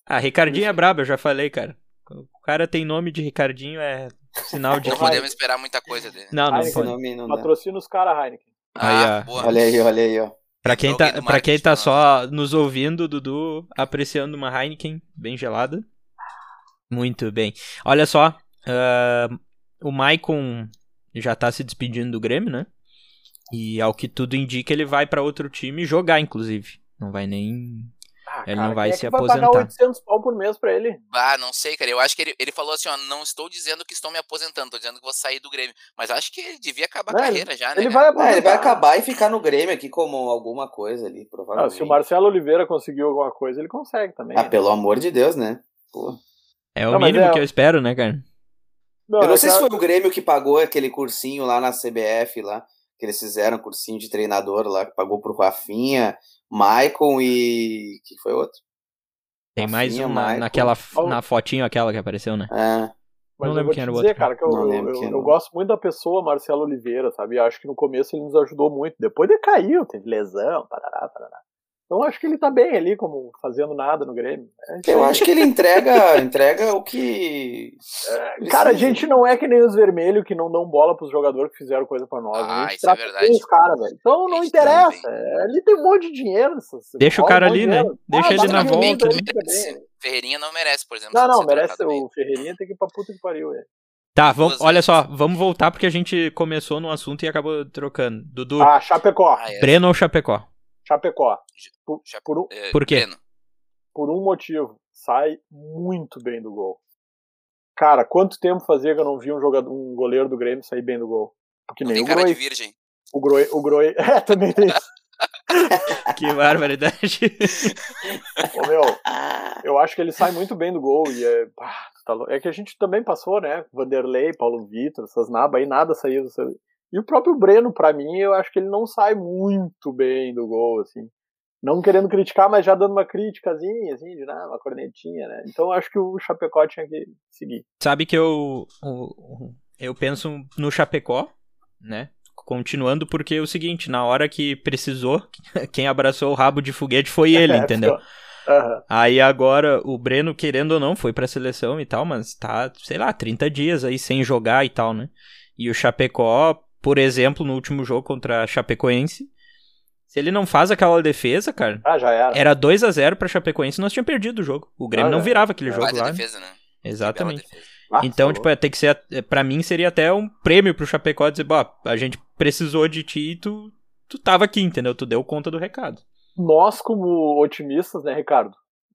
Ah, Ricardinho é brabo, eu já falei, cara. O cara tem nome de Ricardinho, é sinal de. Não podemos esperar muita coisa dele. Não, não Heineken, pode. Não Patrocina os caras, Heineken. Ah, aí, ó. Olha aí, olha aí, ó. Pra quem, tá, pra quem tá só nos ouvindo, Dudu apreciando uma Heineken bem gelada. Muito bem. Olha só, uh, o Maicon já tá se despedindo do Grêmio, né? E ao que tudo indica, ele vai para outro time jogar, inclusive. Não vai nem ah, ele cara, não vai é se vai aposentar. pagar 800 pau por mês pra ele? Ah, não sei, cara. Eu acho que ele, ele falou assim, ó, não estou dizendo que estou me aposentando, estou dizendo que vou sair do Grêmio. Mas acho que ele devia acabar a carreira já, né? Ele vai, é, ele vai acabar e ficar no Grêmio aqui como alguma coisa ali, provavelmente. Ah, se o Marcelo Oliveira conseguiu alguma coisa, ele consegue também. Ah, pelo amor de Deus, né? Pô. É o não, mínimo é... que eu espero, né, cara? Não, eu não sei se foi o Grêmio que pagou aquele cursinho lá na CBF, lá, que eles fizeram, cursinho de treinador lá, que pagou pro Rafinha, Maicon e. que foi outro? Tem mais um na, naquela, na fotinho aquela que apareceu, né? É. Mas não lembro quem era o outro. Cara, que eu, eu, eu, eu, gosto muito da pessoa Marcelo Oliveira, sabe? Acho que no começo ele nos ajudou muito. Depois ele caiu, teve lesão, parará, parará. Então acho que ele tá bem ali, como fazendo nada no Grêmio. É eu acho que ele entrega, (laughs) entrega o que. É, cara, a gente não é que nem os vermelhos que não dão bola pros jogadores que fizeram coisa pra nós. Ah, a gente isso é verdade. os caras, velho. Então não interessa. É, ali tem um monte de dinheiro. Deixa o cara um ali, né? Deixa ah, ele na volta. Ferreirinha não merece, por exemplo. Não, não, merece. O Ferreirinha tem que ir pra puta que pariu, velho. Tá, vamos, olha só, vamos voltar porque a gente começou no assunto e acabou trocando. Dudu. Ah, Chapecó. Ah, é. Breno ou Chapecó? Chapecó. Por, por, um, por quê? Por um motivo. Sai muito bem do gol. Cara, quanto tempo fazia que eu não vi um, jogador, um goleiro do Grêmio sair bem do gol? Porque nem tem o cara Groi, de virgem. O Groi, o Groi, (laughs) é, também tem isso. (laughs) que barbaridade. Ô, meu, eu acho que ele sai muito bem do gol e é, tá, é que a gente também passou, né? Vanderlei, Paulo Vitor, essas nabas aí, nada saiu. E o próprio Breno, para mim, eu acho que ele não sai muito bem do gol, assim. Não querendo criticar, mas já dando uma criticazinha, assim, de, né, uma cornetinha, né? Então acho que o Chapecó tinha que seguir. Sabe que eu, eu, eu penso no Chapecó, né? Continuando, porque é o seguinte, na hora que precisou, (laughs) quem abraçou o rabo de foguete foi (laughs) ele, é, entendeu? Uhum. Aí agora o Breno, querendo ou não, foi pra seleção e tal, mas tá, sei lá, 30 dias aí sem jogar e tal, né? E o Chapecó, por exemplo, no último jogo contra a Chapecoense, se ele não faz aquela defesa, cara. Ah, já era. Era 2 a 0 pra Chapecoense, nós tínhamos perdido o jogo. O Grêmio ah, não virava aquele é. jogo lá. Defesa, né? Exatamente. Ah, então, tipo, tem que ser. É, pra mim seria até um prêmio pro Chapecó dizer, bom, a gente precisou de ti e tu, tu tava aqui, entendeu? Tu deu conta do recado. Nós, como otimistas, né, Ricardo?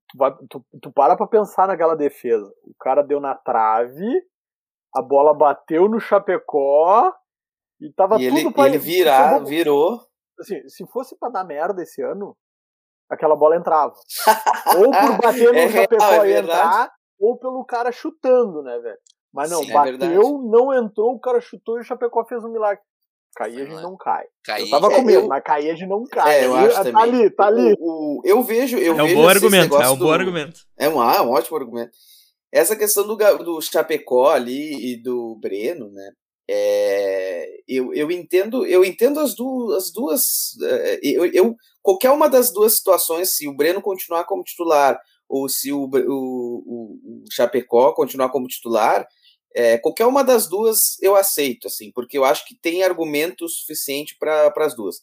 Tu, vai, tu, tu para pra pensar naquela defesa. O cara deu na trave, a bola bateu no Chapecó e tava e tudo ele, pra ele virar, virou. Assim, se fosse pra dar merda esse ano, aquela bola entrava. ou por (laughs) bater no é Chapecó é entrar, ou pelo cara chutando, né, velho? Mas não, Sim, é bateu, é não entrou, o cara chutou e o Chapecó fez um milagre. Cair a gente não cai. Cair, eu tava com medo, eu... mas cair a gente não cai. É, eu acho tá também. ali, tá ali. O, o, eu vejo. Eu é um vejo bom argumento, é um do... bom argumento. É um, ah, um ótimo argumento. Essa questão do, do Chapecó ali e do Breno, né? É, eu, eu entendo eu entendo as duas, as duas é, eu, eu, qualquer uma das duas situações se o Breno continuar como titular ou se o, o, o, o Chapecó continuar como titular é, qualquer uma das duas eu aceito assim porque eu acho que tem argumento suficiente para as duas.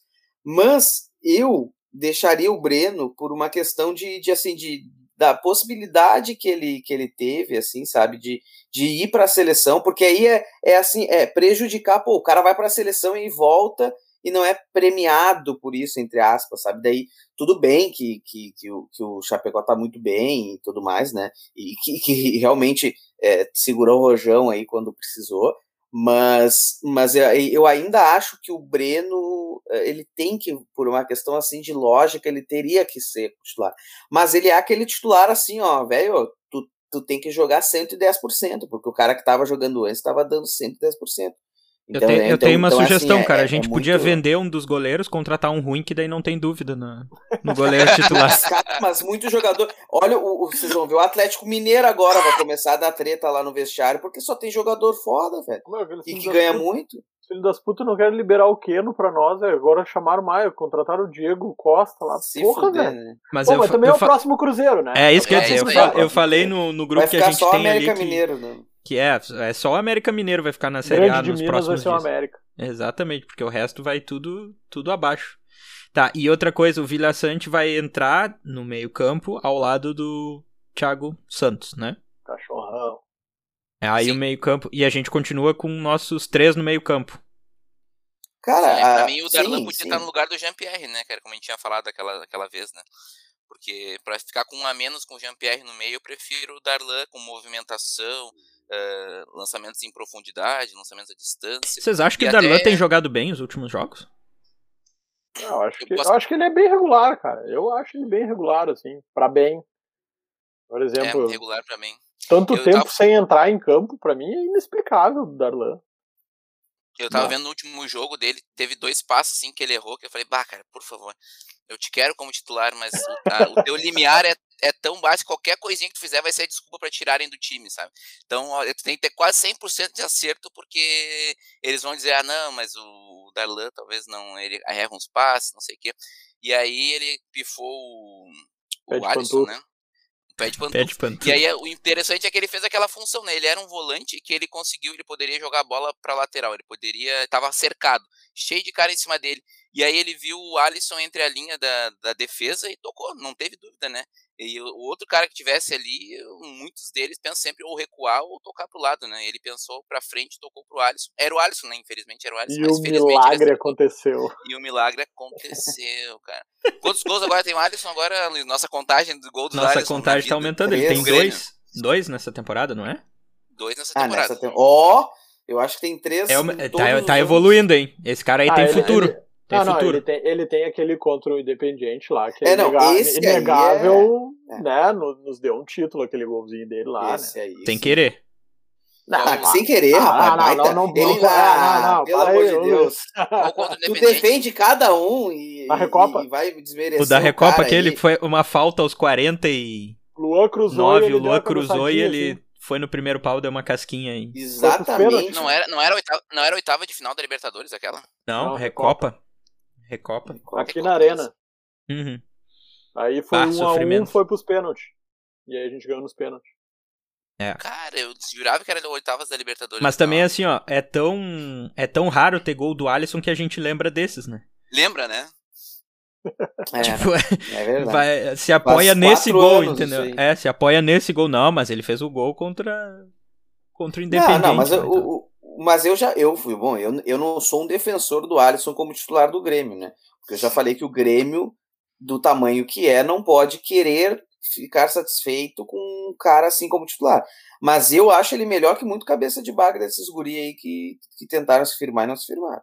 Mas eu deixaria o Breno por uma questão de, de assim de da possibilidade que ele, que ele teve, assim, sabe, de, de ir para a seleção, porque aí é, é assim, é prejudicar, pô, o cara vai para a seleção e volta e não é premiado por isso, entre aspas, sabe? Daí tudo bem que, que, que, o, que o Chapecó tá muito bem e tudo mais, né? E que, que realmente é, segurou o rojão aí quando precisou, mas, mas eu ainda acho que o Breno, eh, ele tem que, por uma questão assim de lógica, ele teria que ser titular. Mas ele é aquele titular assim, ó, velho, tu, tu tem que jogar 110%, porque o cara que tava jogando antes estava dando 110%. Então, eu, tenho, eu tenho uma então, sugestão, assim, cara. É, a gente é podia muito... vender um dos goleiros, contratar um ruim, que daí não tem dúvida no, no goleiro (laughs) titular. mas muito jogador. Olha, o, o, vocês vão ver, o Atlético Mineiro agora vai começar a dar treta lá no vestiário, porque só tem jogador foda, velho. E que ganha putas, muito. Filho das putas não querem liberar o Keno pra nós, véio. agora chamaram mais, contrataram o Diego Costa lá. Se Porra, velho. Né? Mas, Pô, mas também é o próximo Cruzeiro, né? É isso que eu ia dizer. Eu, eu falei no, no grupo que a gente tem América ali. Mineiro, né? Que é, é só o América Mineiro vai ficar na Série A nos Minas próximos vai dias. ser o América. Exatamente, porque o resto vai tudo tudo abaixo. Tá, e outra coisa, o Vila Sante vai entrar no meio-campo ao lado do Thiago Santos, né? Cachorrão. É aí Sim. o meio-campo. E a gente continua com nossos três no meio-campo. Cara, sim, pra mim o Darlan sim, podia sim. estar no lugar do Jean-Pierre, né, cara? Como a gente tinha falado aquela, aquela vez, né? Porque para ficar com um a menos com o Jean-Pierre no meio, eu prefiro o Darlan com movimentação, uh, lançamentos em profundidade, lançamentos à distância. Vocês acham que o Darlan até... tem jogado bem os últimos jogos? Eu acho, que, eu, posso... eu acho que ele é bem regular, cara. Eu acho ele bem regular, assim, para bem. Por exemplo. É, regular pra mim. Tanto eu tempo tava... sem entrar em campo, para mim é inexplicável o Darlan. Eu tava Não. vendo no último jogo dele, teve dois passos assim que ele errou, que eu falei, bah, cara, por favor, eu te quero como titular, mas o, o teu limiar é, é tão baixo que qualquer coisinha que tu fizer vai ser desculpa para tirarem do time, sabe? Então, ó, tu tem que ter quase 100% de acerto, porque eles vão dizer, ah, não, mas o Darlan talvez não, ele erra uns passes, não sei o quê. E aí ele pifou o, o Alisson, né? Pé de pantufo. pantufo. E aí o interessante é que ele fez aquela função, né? Ele era um volante que ele conseguiu, ele poderia jogar a bola para lateral, ele poderia, estava cercado, cheio de cara em cima dele. E aí ele viu o Alisson entre a linha da, da defesa e tocou, não teve dúvida, né? E o, outro cara que tivesse ali, muitos deles pensam sempre ou recuar ou tocar pro lado, né? Ele pensou pra frente, tocou pro Alisson. Era o Alisson, né? Infelizmente era o Alisson. E o milagre aconteceu. E o milagre aconteceu, cara. Quantos gols agora tem o Alisson? Agora, nossa contagem do gol do nossa Alisson. Nossa contagem tá aumentando. Ele tem dois, dois nessa temporada, não é? Dois nessa temporada. Ah, Ó, oh, eu acho que tem três. É, tá, tá evoluindo, hein? Esse cara aí ah, tem ele, futuro. Ele... Tem não, futuro. não, ele tem, ele tem aquele contra o Independiente lá, que é, é não, inegável, é... né? Nos deu um título, aquele golzinho dele lá, esse né? Aí, tem que querer. Não, Vamos lá. sem querer, Ah, rapaz. não, não, não, ele, não, ah, não, não, pelo amor de Deus. (laughs) Tu (laughs) defende cada um e, Na Recopa. e vai desmerecer O da Recopa, aquele aí. foi uma falta aos 49, Luan cruzou. e o ele deu Luan cruzou e ele assim. foi no primeiro pau, deu uma casquinha aí. Exatamente. Não era, não, era oitava, não era oitava de final da Libertadores aquela? Não, Não, Recopa. Recopa. Aqui na arena. Uhum. Aí foi Ah, um a um, sofrimento. foi pros pênaltis. E aí a gente ganhou nos pênaltis. Cara, eu jurava que era oitavas da Libertadores. Mas também, Não. assim, ó, é tão, é tão raro ter gol do Alisson que a gente lembra desses, né? Lembra, né? (laughs) É, Tipo, é verdade. vai- se apoia Faz nesse gol, anos entendeu? É, se apoia nesse gol. Não, mas ele fez o gol contra, contra o Não, Independente. não, mas né, então. o- mas eu já eu fui bom, eu, eu não sou um defensor do Alisson como titular do Grêmio, né? Porque eu já falei que o Grêmio do tamanho que é não pode querer ficar satisfeito com um cara assim como titular. Mas eu acho ele melhor que muito cabeça de baga desses guri aí que, que tentaram se firmar e não se firmaram.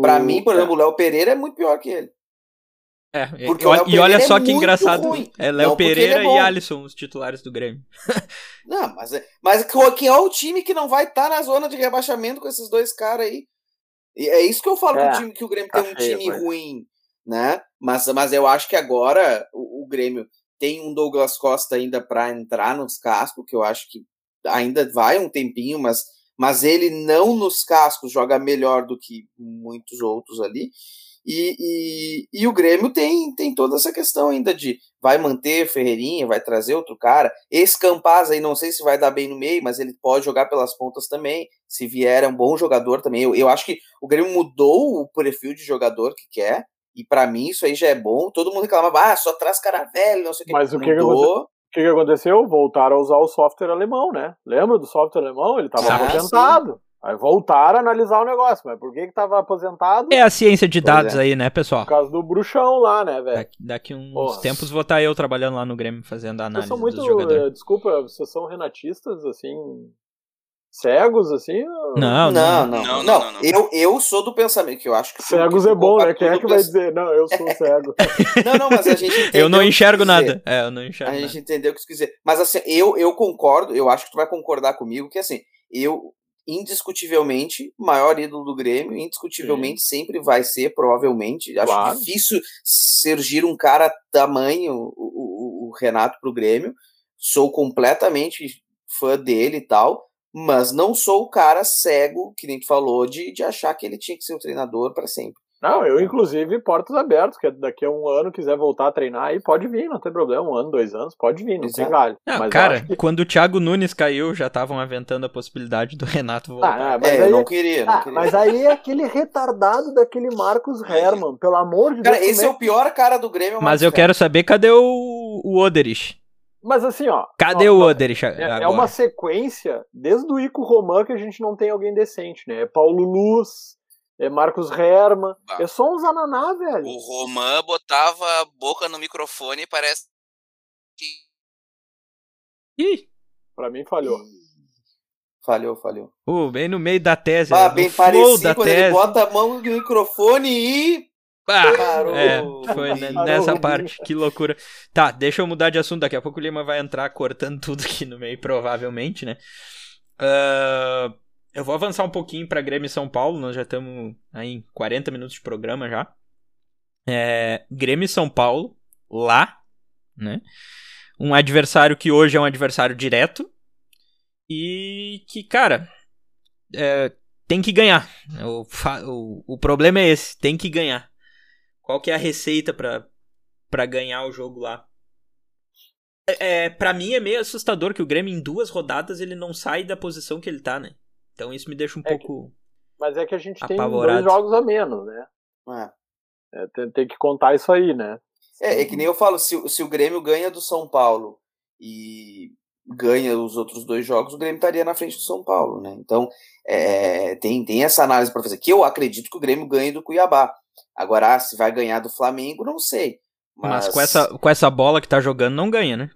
Pra O- mim, por exemplo, o Léo Pereira é muito pior que ele. É, porque e, o olha- e é só que muito engraçado. ruim. É Léo Não ele Pereira é e. Alisson, os titulares do Grêmio. (laughs) Não, mas, é- mas que- que é o time que não vai estar na zona de rebaixamento com esses dois caras aí. E é isso que eu falo É, que o time que o Grêmio tá tem um feio, time mas- ruim, né? Mas, mas eu acho que agora o, o Grêmio tem um Douglas Costa ainda para entrar nos cascos, que eu acho que ainda vai um tempinho, mas, mas ele não nos cascos joga melhor do que muitos outros ali. E, e, e o Grêmio tem, tem toda essa questão ainda de vai manter Ferreirinha, vai trazer outro cara. Esse Campaz aí, não sei se vai dar bem no meio, mas ele pode jogar pelas pontas também. Se vier, é um bom jogador também. Eu, eu acho que o Grêmio mudou o perfil de jogador que quer. E pra mim isso aí já é bom. Todo mundo reclamava, ah, só traz cara velho, não sei o que. Mas o que que mudou. O que, que aconteceu? Voltaram a usar o software alemão, né? Lembra do software alemão? Ele estava Ah, aposentado. Aí voltaram a analisar o negócio. Mas por que que tava aposentado? É a ciência de dados é. aí, né, pessoal? Por causa do bruxão lá, né, velho? Daqui, daqui uns Porra. tempos vou estar eu trabalhando lá no Grêmio fazendo a Vocês análise são dos muito. jogadores. eh, Desculpa, vocês são renatistas, assim. Cegos, assim? ou- Não, Não, não, Não, não. não, não, não. Eu, eu sou do pensamento que eu acho que. Cegos é bom, né? Quem é que vai dizer? Não, eu sou (laughs) cego. Não, não, mas a gente (laughs) Eu não enxergo dizer. nada. É, eu não enxergo A nada. gente entendeu o que você quis dizer. Mas assim, eu, eu concordo, eu acho que tu vai concordar comigo que assim, eu, indiscutivelmente, maior ídolo do Grêmio, indiscutivelmente sempre vai ser, provavelmente. Acho Claro. difícil surgir um cara tamanho, o, o, o Renato pro Grêmio. Sou completamente fã dele e tal. Mas não sou o cara cego, que nem tu falou, de, de achar que ele tinha que ser o treinador para sempre. Não, eu, inclusive, portas abertas, que daqui a um ano quiser voltar a treinar, aí pode vir, não tem problema. Um ano, dois anos, pode vir, não tem Exato. galho. Não, cara, que- quando o Thiago Nunes caiu, já estavam aventando a possibilidade do (laughs) Renato voltar. Ah, mas é, aí- eu não queria, não Ah, queria. mas aí é aquele retardado daquele Marcos (laughs) Herman, pelo amor de Cara, Deus. esse como é o pior cara do Grêmio. Mas Marcos eu quero saber cadê o, o Oderich? Mas assim, ó. Cadê ó, o Oderich É, agora? é uma sequência, desde o Ico Roman, que a gente não tem alguém decente, né? É Paulo Luz, é Marcos Herman. Ah. É só uns ananá, velho. O Roman botava a boca no microfone e parece que. Ih, Pra mim falhou. Falhou, falhou. uh, bem no meio da tese. Ah, no bem parecido da quando ele tese. bota a mão no microfone e. Pá! Parou. É, foi nessa parte. Que loucura. Tá, deixa eu mudar de assunto. Daqui a pouco o Lima vai entrar cortando tudo aqui no meio, provavelmente, né? Ah, eu vou avançar um pouquinho pra Grêmio e São Paulo. Nós já estamos aí em 40 minutos de programa já. É, Grêmio e São Paulo, lá, né? Um adversário que hoje é um adversário direto. E que, cara, é, tem que ganhar. O, o, o problema é esse, tem que ganhar. Qual que é a receita pra ganhar o jogo lá? É, é, pra mim é meio assustador que o Grêmio em duas rodadas ele não sai da posição que ele tá, né? Então isso me deixa um É que- pouco... Mas é que a gente tem Apavorado. dois jogos a menos, né? É. É, tem, tem que contar isso aí, né? É, é que nem eu falo, se, o- se o Grêmio ganha do São Paulo e ganha os outros dois jogos, o Grêmio estaria na frente do São Paulo, né? Então, é, tem, tem essa análise para fazer, que eu acredito que o Grêmio ganhe do Cuiabá. Agora, ah, se vai ganhar do Flamengo, não sei. Mas, Mas, com, essa, com essa bola que tá jogando, não ganha, né?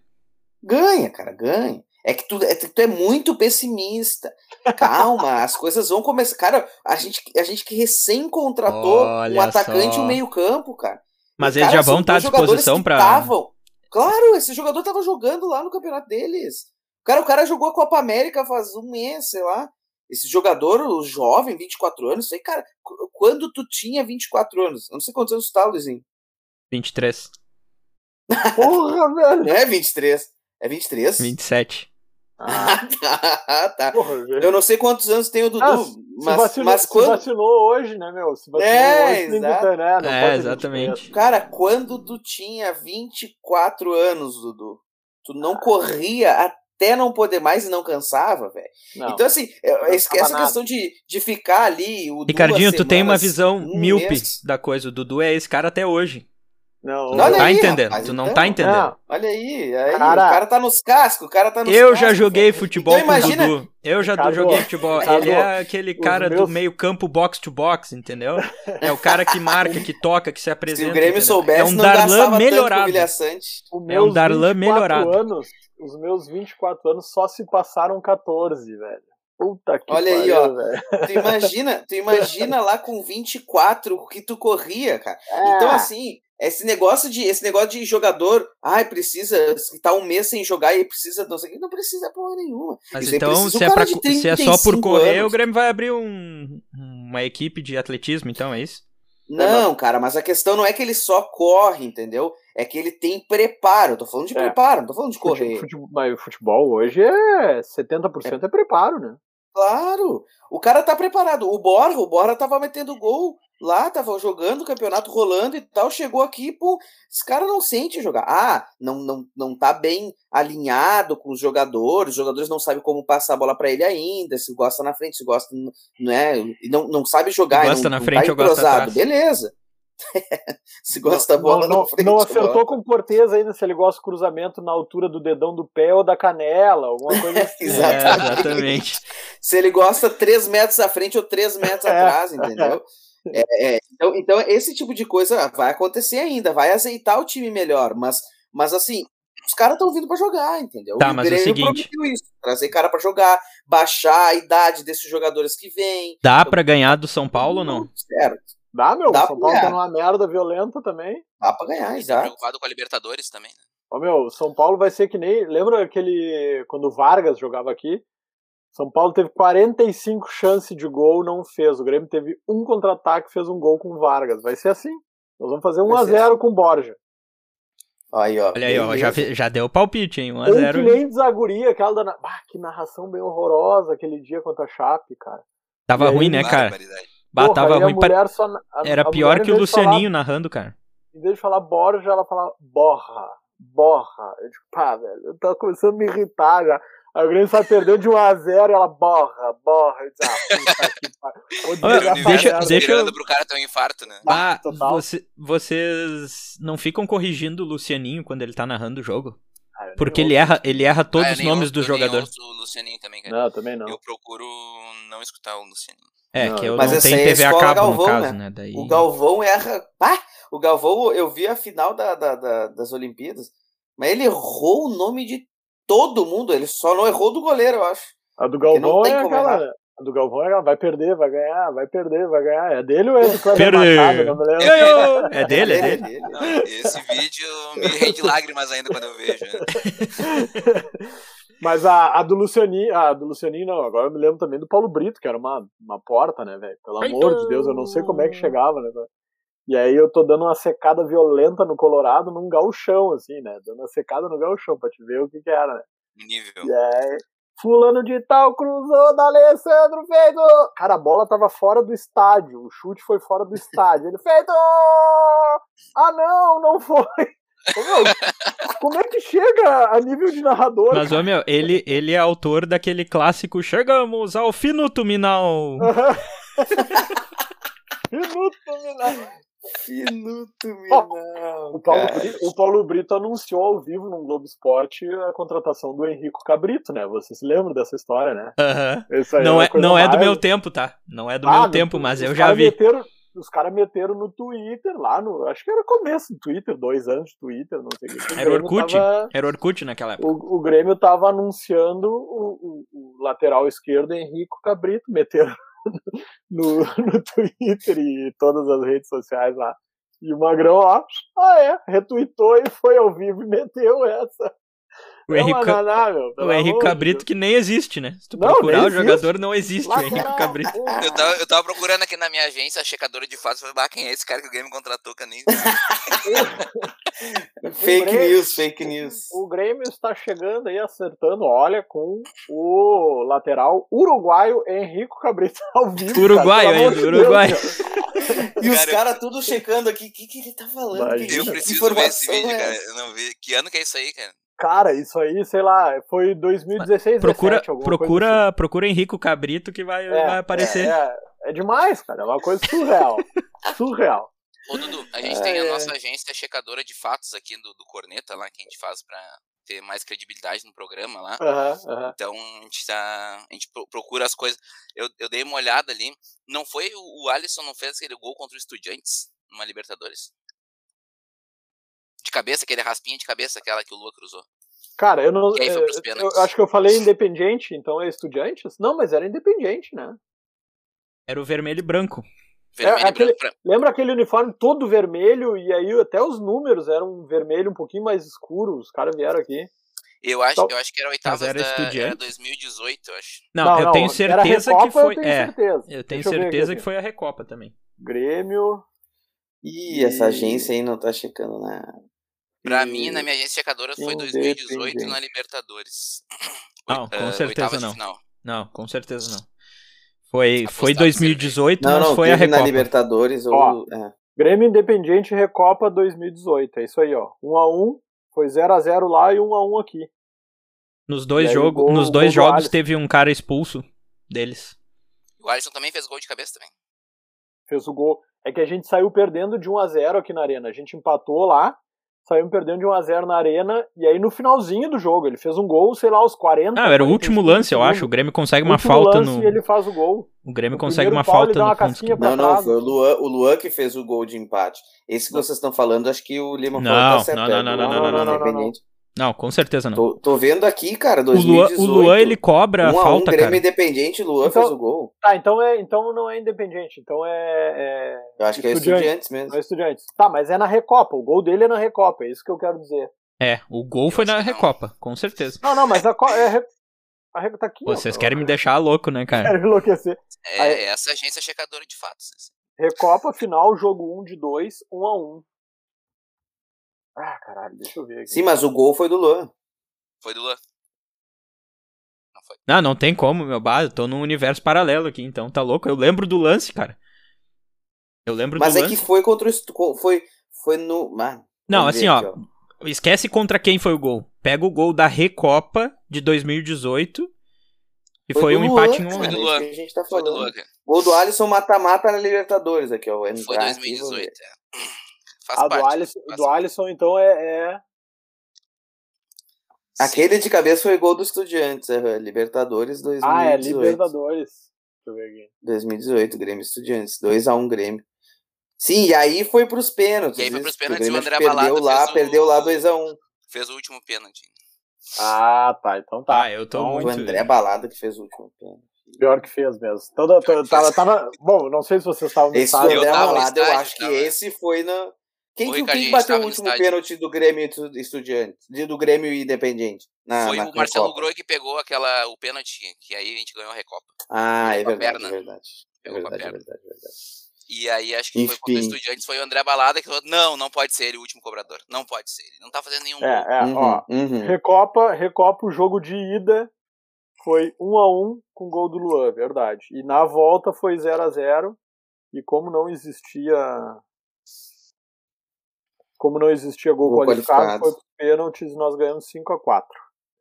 Ganha, cara, ganha. É que tu é, tu é muito pessimista. Calma, as coisas vão começar. Cara, a gente, a gente que recém contratou um Olha atacante e um meio-campo, cara. Mas E, eles cara, já vão estar à dois jogadores disposição pra... tavam- Claro, esse jogador tava jogando lá no campeonato deles. Cara, o cara jogou a Copa América faz um mês, sei lá. Esse jogador, o jovem, 24 anos, sei, cara, quando tu tinha 24 anos? Eu não sei quantos anos tu tá, Luizinho. 23. Porra, velho. Não é 23. É 23? 27. Ah, (laughs) tá, tá. Porra, Eu não sei quantos anos tem o Dudu, Ah, se mas, vacinou, mas se quando. vacinou hoje, né, meu? Se vacinou É, hoje, tem exato. que ter, né? Não É, exatamente. 23. Cara, quando tu tinha 24 anos, Dudu, tu não corria até não poder mais e não cansava, velho. Então, assim, é- cansava nada. questão de, de ficar ali. O Ricardinho, duas tu tem uma semanas, visão um míope mês. da coisa. O Dudu é esse cara até hoje. Não, Olha tá aí, entendendo? rapaz, tu não então. tá entendendo. Não, Olha aí, aí Cara, o cara tá nos cascos, o cara tá nos Eu cascos, já joguei futebol Então, imagina, com o Dudu. Eu já joguei futebol. Ele é aquele cara do meus- meio campo box to box, entendeu? É o cara que marca, que toca, que se (laughs) Se apresenta. o Grêmio entendeu? soubesse, é um não Darlan melhorado. É um meus Darlan 24 melhorado. anos, os meus 24 anos só se passaram 14, velho. Puta que Olha aí, pariu, ó. velho. Tu imagina, tu imagina lá com 24 o que tu corria, cara. (laughs) Então, É. assim, esse negócio de esse negócio de jogador, ai, precisa tá um mês sem jogar e precisa não sei o que, não precisa porra nenhuma. Mas Isso então, se é, pra, se é só por 35 correr, anos. o Grêmio vai abrir um- uma equipe de atletismo, então, é isso? Não, cara, mas a questão não é que ele só corre, entendeu? É que ele tem preparo. Eu tô falando de É. preparo, não tô falando de correr. mas o futebol hoje é 70% é preparo, né? Claro, o cara tá preparado. O Borja, o Borja tava metendo gol lá, tava jogando, o campeonato rolando e tal, chegou aqui, pô, esse cara não sente jogar. Ah, não, não, não tá bem alinhado com os jogadores, os jogadores não sabem como passar a bola pra ele ainda, se gosta na frente, se gosta, não é, e não, não sabe jogar, Gosta não, na não frente tá ou gosta atrás? Beleza. (laughs) se gosta da bola não, na frente. não ou acertou com Cortez ainda se ele gosta do cruzamento na altura do dedão do pé ou da canela, alguma (laughs) coisa assim. Exatamente. É, exatamente. se ele gosta três metros à frente ou três metros É. atrás, entendeu? (laughs) É, é, então, então, esse tipo de coisa vai acontecer ainda, vai azeitar o time melhor, mas, mas assim, os caras estão vindo pra jogar, entendeu? Tá, E mas é o seguinte- isso, trazer cara pra jogar, baixar a idade desses jogadores que vêm. Dá pra ganhar do São Paulo ou não? Certo, Dá, meu? Dá o São Paulo ganhar. tá numa merda violenta também. dá pra ganhar, Tá exato. preocupado com a Libertadores também, né? Ô, meu, o São Paulo vai ser que nem. Lembra aquele. Quando o Vargas jogava aqui? São Paulo teve 45 chances de gol, não fez. O Grêmio teve um contra-ataque, fez um gol com o Vargas. Vai ser assim. Nós vamos fazer Vai ser 1x0 com o Borja. Aí, ó. Olha aí, ó, já, já deu o palpite, hein? Ou que 1x0. nem desaguria, aquela da. na- Ah, que narração bem horrorosa aquele dia contra a Chape, cara. Tava aí, ruim, né, cara? Bah, tava ruim. mulher só a- Era a pior mulher, que o de falar- Lucianinho narrando, cara. em vez de falar Borja, ela fala borra, borra. Eu digo, pá, velho, eu tava começando a me irritar já. Aí o Grêmio só perdeu de 1x0 e ela borra, borra. Eu disse, ah, puta que pariu. Deixa- deixa eu- conspirando pro cara ter um infarto, né? Ah, total. você- vocês não ficam corrigindo o Lucianinho quando ele tá narrando o jogo? Ah, eu Porque ele erra, ele erra todos Ah, eu os nomes ouço- dos eu nem jogadores. ouço o Lucianinho também, cara. Não, também não. Eu procuro não escutar o Lucianinho. É, Não, que eu mas não tenho é TV a cabo, no Galvão, caso, né? né? Daí... O Galvão erra. Pá! O Galvão, eu vi a final da, da- da- das Olimpíadas, mas ele errou o nome de todo mundo, ele só não errou do goleiro, eu acho. A do Galvão é aquela. A do Galvão é aquela, vai perder, vai ganhar, vai perder, vai ganhar. É dele ou é do Cleber Perder. Machado? Não me lembro. Eu, eu. É dele, é dele. Não, esse vídeo me rende lágrimas ainda quando eu vejo. (laughs) Mas a, a do Lucianinho, a do Lucianinho não, agora eu me lembro também do Paulo Brito, que era uma, uma porta, né, velho? Pelo amor de Deus, eu não sei como é que chegava, né, velho? E aí eu tô dando uma secada violenta no Colorado num gauchão, assim, né? Dando uma secada no gauchão pra te ver o que que era, né? Nível. E aí, fulano de tal cruzou da Alessandro, feito! Cara, a bola tava fora do estádio, o chute foi fora do estádio. Ele, feito! Ah, não, não foi! (laughs) Ô, meu, como é que chega a nível de narrador? Mas, ô meu, ele, ele é autor daquele clássico Chegamos ao Finuto Minal. (laughs) Minuto. Finuto, O Paulo, Brito, o Paulo Brito anunciou ao vivo no Globo Esporte a contratação do Henrico Cabrito, né? Você se lembra dessa história, né? Aí Não é, não é do meu tempo, tá? Não é do Ah, meu tempo, mas eu já vi. Meteram, os caras meteram no Twitter, lá no. Acho que era começo do Twitter, dois anos de Twitter, não sei o que. Era o Orkut. Tava- Era Orkut naquela época. o, o Grêmio tava anunciando o, o- o lateral esquerdo Henrico Cabrito, meteram no, (laughs) no Twitter e todas as redes sociais lá. E o Magrão, ó, ah é, retweetou e foi ao vivo e meteu essa. O é Henrique, pelo o Henrique Cabrito que nem existe, né? Se tu Não, procurar o jogador, não existe o Henrique Cabrito. Eu tava, eu tava procurando aqui na minha agência a checadora de fatos. Falei, bah, quem é esse cara que o Grêmio contratou? Que eu nem... (laughs) Fake Grêmio- news, fake news. O Grêmio está chegando aí, acertando, olha, com o lateral uruguaio Henrico Cabrito ao vivo. Uruguaio cara, ainda, uruguaio. (laughs) E os Cara, caras tudo checando aqui. O que, que ele tá falando? Imagina. Eu preciso ver esse vídeo, é cara. Eu não vi. Que ano que é isso aí, cara? Cara, isso aí, sei lá, foi 2016, Procura, 17, alguma coisa procura, procura Henrique Cabrito que vai, assim. É, vai aparecer. É, é, é demais, cara, é uma coisa surreal. (laughs) surreal. Ô, Dudu, a gente tem a ai. nossa agência checadora de fatos aqui do, do Corneta lá, que a gente faz pra ter mais credibilidade no programa lá. Aham, aham. Então a gente tá. A gente pro- procura as coisas. Eu, eu dei uma olhada ali. Não foi o, o Alisson não fez aquele gol contra o Estudiantes numa Libertadores? Cabeça, aquele raspinha de cabeça, aquela que o Lua cruzou. Cara, eu não. E aí foi pros eu- eu acho que eu falei independente, então é estudiantes? Não, mas era independente, né? Era o vermelho e branco. Vermelho e aquele- branco. Lembra aquele uniforme todo vermelho e aí até os números eram vermelho um pouquinho mais escuro. Os caras vieram aqui. Eu acho, Então- eu acho que era oitavas era da. Era Estudiantes? 2018, eu acho. Não, eu tenho era certeza Recopa, que foi. Eu tenho é, certeza. eu tenho Deixa certeza aqui. que foi a Recopa também. Grêmio. Ih, essa agência aí não tá checando nada. Pra e- mim, na minha agência checadora, foi Independente. 2018 na Libertadores. Não, com (coughs) ah, certeza não. final. Não, com certeza não. Foi, Apostado foi 2018, Não, mas não, foi a teve na Recopa. Libertadores Ó. ou. é. Grêmio Independiente Recopa 2018. É isso aí, ó. 1x1. Foi 0x0 lá e 1x1 aqui. Nos dois, E jogo, gol- nos dois do jogos Alisson. teve um cara expulso deles. O Alisson também fez gol de cabeça também. Fez o gol. É que a gente saiu perdendo de 1x0 aqui na arena. A gente empatou lá. Saímos perdendo de 1x0 na arena. E aí no finalzinho do jogo, ele fez um gol, sei lá, aos 40. Ah, era o 45 último lance, eu acho. O Grêmio consegue uma falta lance no. E ele faz o gol. O Grêmio consegue uma falta no uma pra Não, não, foi o Luan, o Luan que fez o gol de empate. Esse que vocês estão falando, acho que o Lima Não, falou tá certo. não, não, é não, do não, não, não, não, Independente. Não, com certeza não. Tô, tô vendo aqui, cara, O Luan, 2018. o Luan, ele cobra a um a um, falta, Grêmio cara. Independente, Luan Então- fez o gol. Tá, então, é, então não é independente. Então é, é, Eu acho que é Estudiantes. Mesmo. é estudiantes. Tá, mas é na Recopa. O gol dele é na Recopa. É isso que eu quero dizer. É, o gol foi na não. Recopa, com certeza. Não, não, mas a, é, a Recopa tá aqui. ó. Vocês querem me deixar louco, né, cara? Quero enlouquecer. É Aí- essa agência checadora de fatos. Recopa final, jogo 1 de 2, 1 a 1 Ah, caralho, deixa eu ver aqui. Sim, mas o gol foi do Luan. Foi do Luan. Não foi. Não, não tem como, meu bar. Eu tô num universo paralelo aqui, então tá louco. Eu lembro do lance, cara. Eu lembro Mas do é lance. que foi contra o. Foi, foi no. Ah, Não, assim, ver ó, aqui, Esquece contra quem foi o gol. Pega o gol da Recopa de 2018. E foi, do um Luan, empate em um Foi do é Luan. isso que a gente tá Foi do. Luan, cara. Gol do Alisson mata-mata na Libertadores aqui, ó. Foi aqui, 2018. vou ver. É. Faz A parte. do Alisson, faz do Alisson então, é, é- Aquele de cabeça foi gol do Estudiantes, é, Libertadores 2018. Ah, é Libertadores. Deixa eu ver aqui. 2018, Grêmio Estudiantes. 2x1 Grêmio. Sim, e aí foi pros pênaltis. E aí foi pros o pênaltis, Grêmio o André perdeu Balada lá, fez o- perdeu lá 2x1. Fez o último pênalti. Ah, tá. Então tá. Ah, eu tô Então, Foi o muito. André Balada que fez o último pênalti. Pior que fez mesmo. Toda, toda- tava, tava, bom, não sei se vocês estavam no Esse estádio. Eu André tava eu acho que esse foi na. Quem, que, quem bateu o último pênalti do Grêmio Estu- Estudiantes? Do Grêmio Independente? Na, Foi na o Marcelo. Groi que pegou aquela, o pênalti, que aí a gente ganhou a Recopa. Ah, é Pegou com a verdade, é perna. verdade. É Pegou com a verdade, é perna. verdade, é verdade. E aí acho que foi contra o Enfim. Estudiantes, foi o André Balada que falou, não, não pode ser ele o último cobrador. Não pode ser ele. Não tá fazendo nenhum gol. É, é, Uhum, ó. uhum. Recopa, Recopa, o jogo de ida foi 1 a 1 com gol do Luan, verdade. E na volta foi 0 a 0 e como não existia como não existia gol, Gol qualificado, qualificado. foi pros pênaltis e nós ganhamos 5 a 4.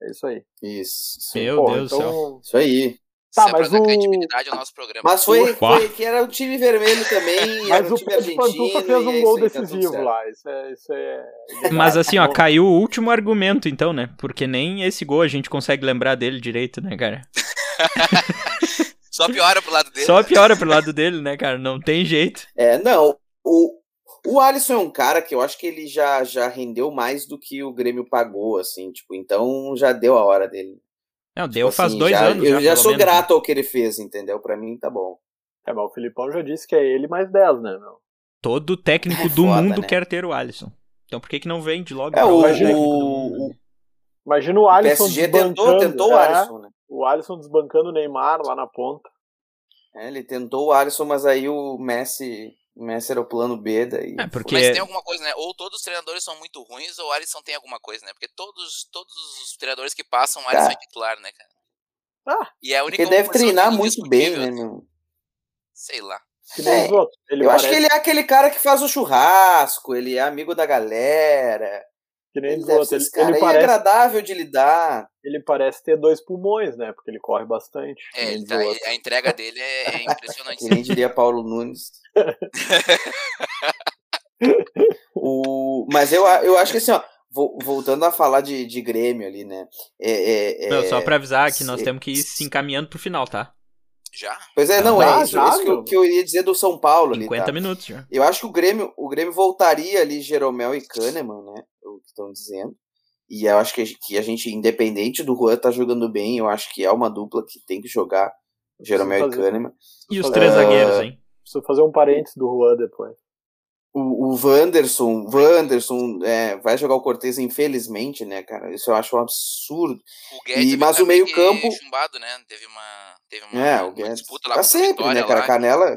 É isso aí. Isso. sim. Meu Porra, Deus do céu. então, Isso aí. Tá, Isso é pra mas dar o- credibilidade ao nosso programa. Mas foi, foi que era o time vermelho também, (laughs) era mas um o time Pedro Pantufa argentino. fez um gol tá decisivo lá. Isso é, isso é (laughs) Mas assim, ó, caiu o último argumento, então, né? Porque nem esse gol a gente consegue lembrar dele direito, né, cara? (laughs) Só piora pro lado dele. Só piora pro lado dele, né, cara? Não tem jeito. É, não. O, o Alisson é um cara que eu acho que ele já, já rendeu mais do que o Grêmio pagou, assim, tipo, então já deu a hora dele. Não, deu Tipo faz assim, dois já- anos. Eu já, pelo sou menos, grato ao que ele fez, entendeu? Pra mim tá bom. É, mas o Filipão já disse que é ele mais 10, né, meu? Todo (laughs) técnico É do foda, mundo né? quer ter o Alisson. Então por que que não vende logo? É, o, o, mundo? Imagina o O Alisson PSG desbancando. tentou, tentou o é, Alisson, né? O Alisson desbancando o Neymar lá na ponta. É, ele tentou o Alisson, mas aí o Messi, o Messi era o plano B, daí. É, porque Mas tem alguma coisa, né? Ou todos os treinadores são muito ruins, ou o Alisson tem alguma coisa, né? Porque todos, todos os treinadores que passam, o Alisson Tá. é titular, né, cara? Ah, e é a única Porque deve treinar muito bem, né, meu? Sei lá. É, Eu acho parece que ele é aquele cara que faz o churrasco, ele é amigo da galera. Que nem Ele outros. ser Ele, ele aí parece, agradável de lidar. ele parece ter dois pulmões, né? Porque ele corre bastante. É, ele tá- a entrega dele é, é impressionante. Que nem diria Paulo Nunes. (laughs) o, mas eu, eu acho que assim, ó, vo- voltando a falar de, de Grêmio ali, né? É, é- é- Meu, só pra avisar que nós temos que ir se encaminhando pro final, tá? Já? Pois é, não, Já, é isso, já, isso que, eu, que eu iria dizer do São Paulo ali. 50 tá? minutos já. Eu acho que o Grêmio, o Grêmio voltaria ali Jeromel e Kahneman, né? O que estão dizendo. E eu acho que a, gente- que a gente, independente do Juan tá jogando bem, eu acho que é uma dupla que tem que jogar. Jeromel e Kahneman. E os Ah, três zagueiros, hein? Preciso fazer um parênteses do Juan depois. O, o Wanderson, Wanderson é, vai jogar o Cortez, infelizmente, né, cara? Isso eu acho um absurdo. O Guedes E- mas o também meio-campo- chumbado, né? Teve uma, teve uma, É, o uma Guedes. disputa lá Tá com o sempre, Vitória né, cara? lá. Canela,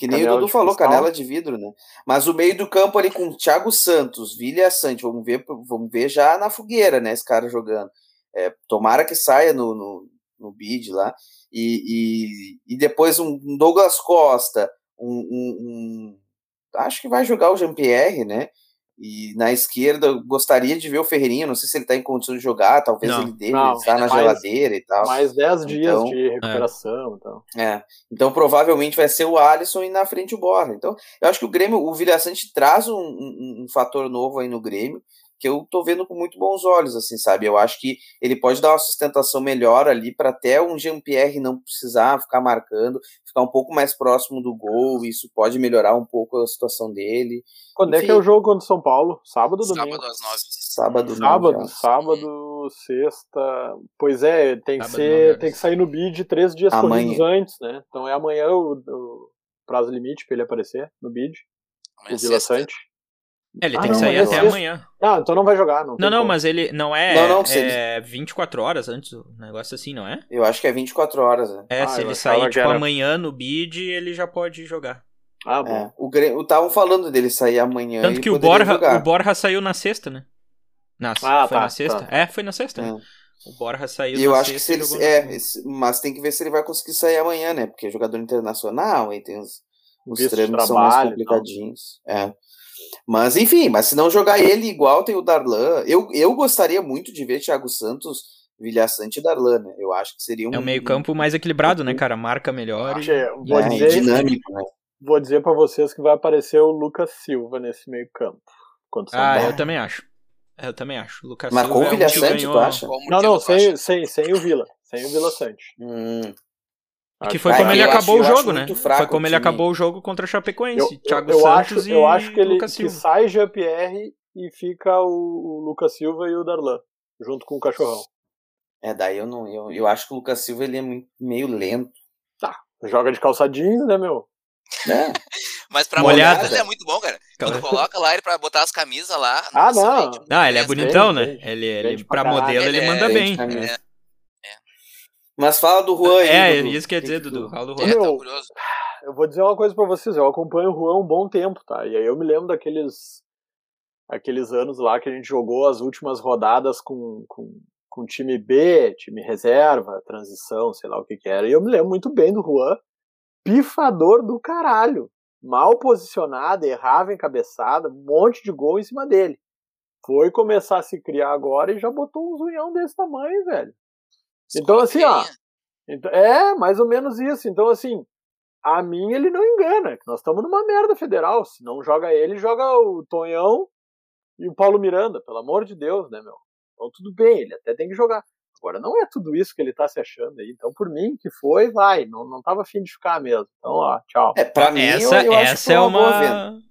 que nem Canela o Dudu falou, cristal. canela de vidro, né? Mas o meio do campo ali com Thiago Santos, Vilha Sante, vamos ver, vamos ver já na fogueira, né? Esse cara jogando. É, tomara que saia no, no, no bid lá. E, e, e depois um Douglas Costa, um, um- um- Acho que vai jogar o Jean-Pierre, né? E na esquerda, eu gostaria de ver o Ferreirinha. Não sei se ele tá em condições de jogar, talvez Não. ele deve Não, estar na mais- geladeira e tal. Mais 10 dias Então, de recuperação. Então. É, então provavelmente vai ser o Alisson e na frente o Borja. Então, eu acho que o Grêmio, o Vilhaçante traz um, um, um fator novo aí no Grêmio, que eu tô vendo com muito bons olhos, assim, sabe? Eu acho que ele pode dar uma sustentação melhor ali para até um Jean-Pierre não precisar ficar marcando, ficar um pouco mais próximo do gol, isso pode melhorar um pouco a situação dele. Quando é Enfim. que é o jogo contra o São Paulo? Sábado ou domingo? Sábado às nove. Sábado, Sábado, já. sábado, sexta. Pois é, tem que Sábado, ser, nove tem que sair no bid três dias Amanhã. corridos antes, né? Então é amanhã o, o prazo limite pra ele aparecer no bid, Amanhã o é Vila sexta. Sante. É, ele Ah, tem que não, sair mas até amanhã. Ah, então não vai jogar, não. Não, não, como. mas ele não é, Não, não, se é 24 horas antes, um negócio assim, não é? Eu acho que é 24 horas, né? É, Ah, se ele sair, que tipo, era- amanhã no bid, ele já pode jogar. Ah, bom. É, o Grêmio, estavam falando dele sair amanhã. Tanto e que o Borja, jogar. o Borja saiu na sexta, né? Na, Ah, foi tá, na sexta? tá. É, foi na sexta. né? É. O Borja saiu E eu na acho que sexta se e ele. É, mas tem que ver se ele vai conseguir sair amanhã, né? Porque é jogador internacional, aí tem os, os Visto de trâmites são mais e complicadinhos. É. Mas enfim, mas se não jogar ele igual tem o Darlan. Eu, eu gostaria muito de ver Thiago Santos, Vilhaçante e Darlan, né? Eu acho que seria um. É um meio campo mais equilibrado, né, cara? Marca melhor e... Che, Vou é, dizer, dinâmico, né? vou dizer pra vocês que vai aparecer o Lucas Silva nesse meio campo. Contra o São Ah, Paulo. eu também acho. Eu também acho. O Lucas Mas Silva o é um que Vilhaçante, ganhou... tu acha? Não, não, sem, sem, sem o Vila. Sem o Vila Sante. Hum. Que foi Ah, como eu ele acabou eu o jogo, né? Foi como ele acabou o jogo contra a Chapecoense. Eu, eu, Thiago eu Santos acho, e eu acho que ele Lucas que Silva. sai Jean-Pierre e fica o, o Lucas Silva e o Darlan, junto com o cachorrão. É, daí eu não. Eu, eu acho que o Lucas Silva ele é meio lento. Joga de calça jeans, né, meu? né? (laughs) Mas pra Molhada. molhada ele é muito bom, cara. Quando coloca lá ele pra botar as camisas lá. Ah, nossa, não. gente, Ah, ele é bonitão, né? Vende, Ele, ele pra modelo, ele Ele é- manda bem. É, Mas fala do Juan aí. É, Dudu. isso que eu ia Que dizer, Dudu. Fala do é, Juan. Meu, tão curioso. Eu vou dizer uma coisa pra vocês, eu acompanho o Juan há um bom tempo, tá? E aí eu me lembro daqueles aqueles anos lá que a gente jogou as últimas rodadas com, com, com time B, time reserva, transição, sei lá o que que era. E eu me lembro muito bem do Juan, pifador do caralho. Mal posicionado, errava em cabeçada, um monte de gol em cima dele. Foi começar a se criar agora e já botou um zunhão desse tamanho, velho. Então, assim, ó, então, é, mais ou menos isso. Então, assim, a mim ele não engana. que Nós estamos numa merda federal. Se não joga ele, joga o Tonhão e o Paulo Miranda, pelo amor de Deus, né, meu? Então tudo bem, ele até tem que jogar. Agora, não é tudo isso que ele tá se achando aí. Então, por mim, que foi, vai. Não, não tava afim de ficar mesmo. Então, ó, tchau. É, pra mim, essa eu, eu acho que essa é uma boa venda. uma.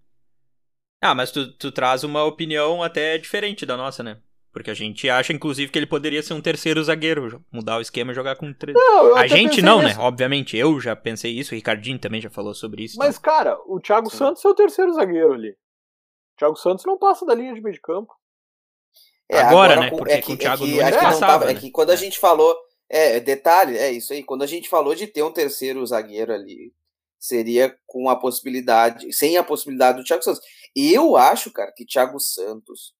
Ah, mas tu, tu traz uma opinião até diferente da nossa, né? Porque a gente acha, inclusive, que ele poderia ser um terceiro zagueiro, mudar o esquema e jogar com três. Não, A gente não, né? Obviamente, eu já pensei isso, o Ricardinho também já falou sobre isso. Mas, cara, o Thiago Sim. Santos é o terceiro zagueiro ali. O Thiago Santos não passa da linha de meio de campo. É, Agora, né? com- Porque é com que, o Thiago é que, Nunes é passava, tava- é né? que quando a gente falou. É, detalhe, é isso aí. Quando a gente falou de ter um terceiro zagueiro ali, seria com a possibilidade. Sem a possibilidade do Thiago Santos. Eu acho, cara, que Thiago Santos,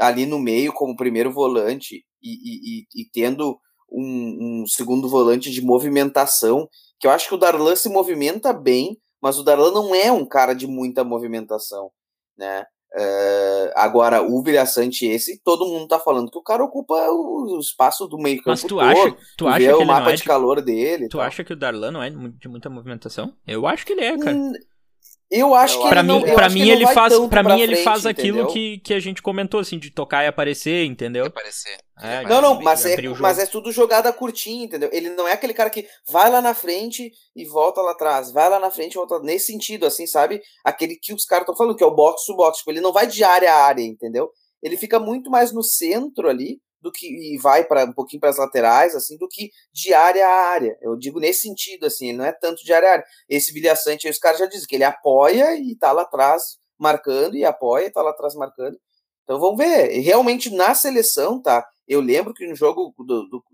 ali no meio, como primeiro volante, e, e- e- tendo um, um segundo volante de movimentação, que eu acho que o Darlan se movimenta bem, mas o Darlan não é um cara de muita movimentação, né? É, agora, o Vilhaçante esse, todo mundo tá falando que o cara ocupa o, espaço do meio campo Mas tu todo. acha, tu acha que o mapa é de de... calor dele. Tu acha que o Darlan não é de muita movimentação? Eu acho que ele é, cara. Hum, Eu acho Eu que ele mim, acho mim que ele faz, para pra mim ele frente, faz aquilo entendeu? que, que a gente comentou assim, de tocar e aparecer, entendeu? Aparecer. É, Não, não, Mas mas é, mas é tudo jogada curtinha, entendeu? Ele não é aquele cara que vai lá na frente e volta lá atrás, vai lá na frente e volta nesse sentido, assim, sabe? Aquele que os caras estão falando, que é o box to box. Tipo, ele não vai de área a área, entendeu? Ele fica muito mais no centro ali do que e vai para um pouquinho para as laterais, assim, do que de área a área. Eu digo nesse sentido, assim, ele não é tanto de área a área. Esse Vilhaçante, aí os caras já dizem que ele apoia e tá lá atrás marcando, e apoia e tá lá atrás marcando. Então vamos ver. Realmente na seleção, tá? Eu lembro que no jogo do, do,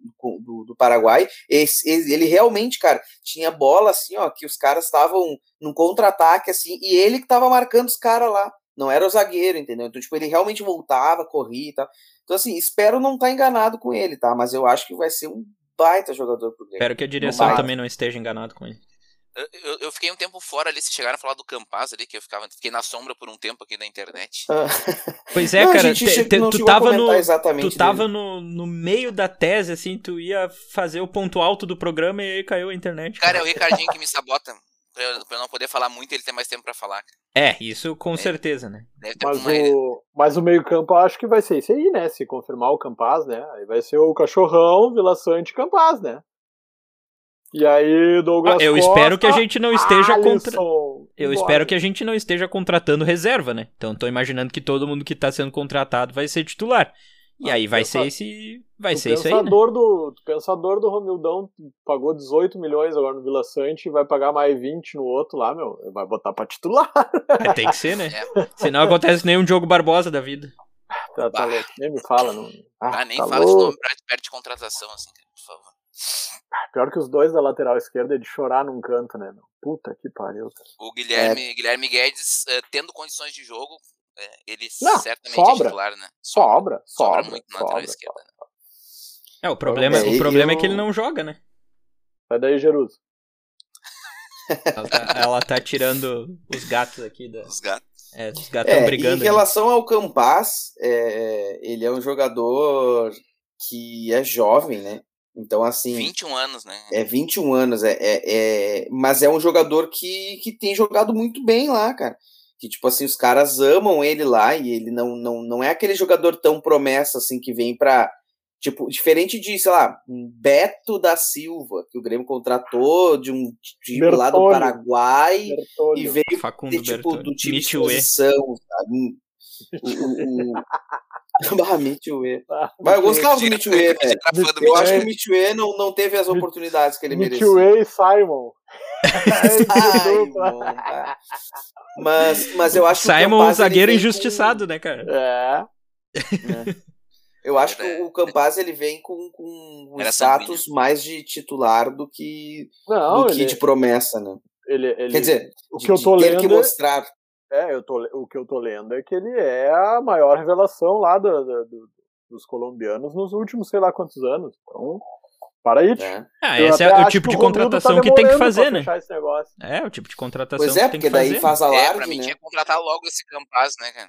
do, do Paraguai, esse, ele realmente, cara, tinha bola assim, ó, que os caras estavam num contra-ataque, assim, e ele que tava marcando os caras lá. Não era o zagueiro, entendeu? Então, tipo, ele realmente voltava, corria e tal. Então, assim, espero não estar enganado com ele, tá? Mas eu acho que vai ser um baita jogador pro Grêmio. Espero que a direção também não esteja enganado com ele. Eu, eu, fiquei um tempo fora ali, se chegaram a falar do Campaz ali, que eu ficava, fiquei na sombra por um tempo aqui na internet. Ah. Pois é, Não, cara, gente te- te- tu tava no tu tava no, no meio da tese assim, tu ia fazer o ponto alto do programa e aí caiu a internet. Cara, é o Ricardinho que me sabota. (laughs) Pra eu, pra eu não poder falar muito, ele tem mais tempo pra falar. É, isso com certeza, né? Mas uma... o, mas o meio-campo eu acho que vai ser isso aí, né? Se confirmar o Campaz, né? Aí vai ser o Cachorrão, Vila Sante e Campaz, né? E aí, Douglas Ah, eu Costa, espero que a gente não esteja Alisson, contra Eu embora. espero que a gente não esteja contratando reserva, né? Então tô imaginando que todo mundo que tá sendo contratado vai ser titular. E Ah, aí vai pensa- ser esse vai O ser isso aí, né? do, o pensador do Romildão pagou 18 milhões agora no Vila Sante e vai pagar mais 20 no outro lá, meu. Vai botar pra titular. Vai ter que ser, né? É. Senão acontece nem um Diogo Barbosa da vida. Tá, tá louco. Nem me fala, não. Ah, nem tá fala de louco. nome pra- perto de contratação, assim, cara, por favor. Pior que os dois da lateral esquerda é de chorar num canto, né? meu? Puta que pariu. cara. O Guilherme, Guilherme Guedes, eh, tendo condições de jogo, eh, ele Não, certamente é sobra. titular, né? Sobra, Sobra sobra. muito na sobra, esquerda. né? É, o problema, É, o problema eu- é que ele não joga, né? Sai daí, Jerusa. Ela tá, ela tá tirando os gatos aqui da, Os gatos. é, os gatos tão É, brigando. em ali. relação ao Campas, é, ele é um jogador que é jovem, né? Então, assim, 21 anos, né? é 21 anos, é, é, é- mas é um jogador que, que tem jogado muito bem lá, cara. Que, tipo assim, os caras amam ele lá e ele não, não, não é aquele jogador tão promessa, assim, que vem pra. Tipo, diferente de, sei lá, um Beto da Silva, que o Grêmio contratou de um time lá do. Paraguai e veio Facundo ser, tipo, do time de posição, sabe? O, o, (laughs) ah, Mitchue. Ah, Mas eu gostava do Mitchue, velho. fã do Eu acho que o Mitchue não, não teve as oportunidades que ele merecia. Mitchue e Simon. Ai. Mas, mas eu acho que o Simon, Campaz, zagueiro ele vem injustiçado, né, cara? É. com- né? Eu acho que o Campaz ele vem com, com um Era status mais de titular do que, Não, do que ele, de promessa, né? ele, ele- Quer dizer, o de, que eu tô de lendo que mostrar. é, eu tô, o que eu tô lendo é que ele é a maior revelação lá do, do- do- dos colombianos nos últimos sei lá quantos anos. Então, para aí. Né? Ah, esse é o tipo que de contratação tá que tem que fazer, né? fechar esse negócio. É, o tipo de contratação Pois é, que tem que fazer. daí faz É, alarde, pra mim né? tinha que contratar logo esse Campaz, né, cara?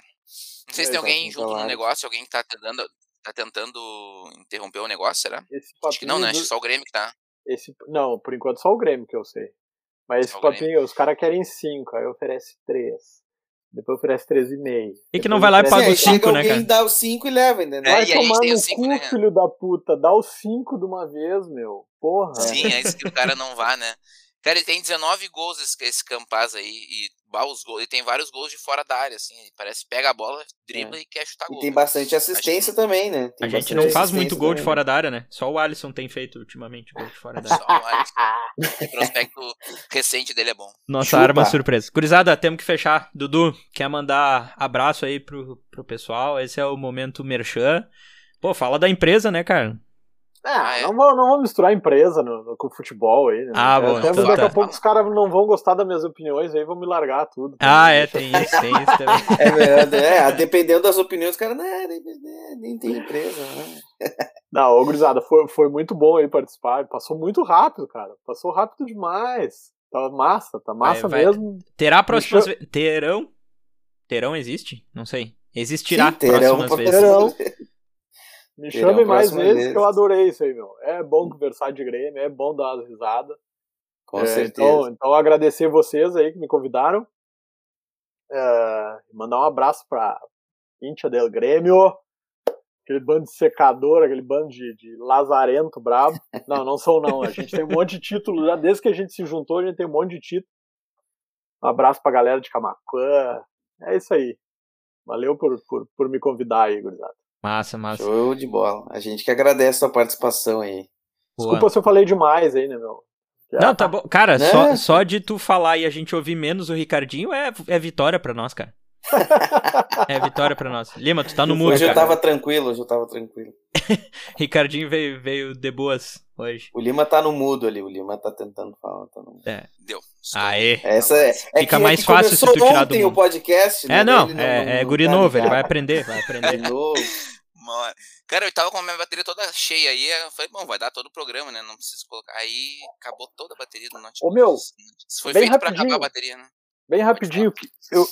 Não sei se É, tem alguém junto no negócio, alguém que tá tentando, tá tentando interromper o negócio, será? Esse Acho que não, né? Acho que só o Grêmio que tá. Esse, não, por enquanto só o Grêmio que eu sei. Mas esse Só papinho, os caras querem 5, aí oferece 3. Depois oferece 3,5. E que não vai lá e paga aí os chega cinco, né, alguém, cara? dá os 5 e leva, entendeu? É, Vai tomar no cinco, cu, né? filho da puta. Dá os 5 de uma vez, meu. Porra. Sim, é isso que o cara não vá, né? (laughs) Cara, ele tem 19 gols esse, esse Campaz aí. E os gols, ele tem vários gols de fora da área, assim. Ele parece que pega a bola, dribla e quer chutar É. E gol. tem bastante assistência também, né? Tem A gente não faz muito gol de também. fora da área, né? Só o Alisson tem feito ultimamente gol de (laughs) fora da Só área. o Alisson. (laughs) O prospecto recente dele é bom. Nossa Chupa. arma surpresa. Gurizada, temos que fechar. Dudu, quer mandar abraço aí pro, pro pessoal? Esse é o momento merchan. Pô, fala da empresa, né, cara? Ah, Ah, é? não, vou, não vou misturar empresa no, no- com futebol aí, né? Ah, bom, Até então daqui tá. a pouco os caras não vão gostar das minhas opiniões aí, vão me largar tudo. Ah, é, tem isso, tem isso também. (laughs) É verdade, é, dependendo das opiniões, o cara, não, nem, tem empresa. Né? (laughs) Não, ô Gurizada, foi, foi muito bom aí participar. Passou muito rápido, cara. Passou rápido demais. Tá massa, tá massa Vai- vai. mesmo. Terá próximas Deixa vezes. Terão? Terão existe? Não sei. Existirá Sim, terão próximas pra- vezes. Terão. (laughs) Me chamem mais vezes vez. que eu adorei isso aí, meu. É bom conversar de Grêmio, é bom dar umas risadas. Com É, certeza. Então, então agradecer vocês aí que me convidaram. É, mandar um abraço pra Intia del Grêmio. Aquele bando de secador, aquele bando de, de lazarento brabo. Não, não são não. A gente tem um monte de título. Já desde que a gente se juntou, a gente tem um monte de título. Um abraço pra galera de Camacuã. É isso aí. Valeu por, por, por me convidar aí, gurizada. Massa, massa. Show de bola. A gente que agradece a sua participação aí. Boa. Desculpa se eu falei demais aí, né, meu? Não, tá bom. Cara, Né? só, só de tu falar e a gente ouvir menos o Ricardinho é, é vitória pra nós, cara. (laughs) É vitória pra nós. Lima, tu tá no muro, hoje eu cara. tava tranquilo, hoje eu tava tranquilo. (laughs) Ricardinho veio, veio de boas hoje. O Lima tá no mudo ali, o Lima tá tentando falar. Tá no... Deu. Aê. Essa é, é Fica que- mais é que fácil se tu tirar do ontem mundo. o podcast, né? É, não, Ele é, é não guri tá novo, ele vai aprender, vai De aprender. novo. Cara, eu tava com a minha bateria toda cheia aí. Eu falei, bom, vai dar todo o programa, né? Não preciso colocar. Aí acabou toda a bateria do notebook. Ô, meu, Isso foi bem feito pra rapidinho. acabar a bateria, né? Bem rapidinho, que eu,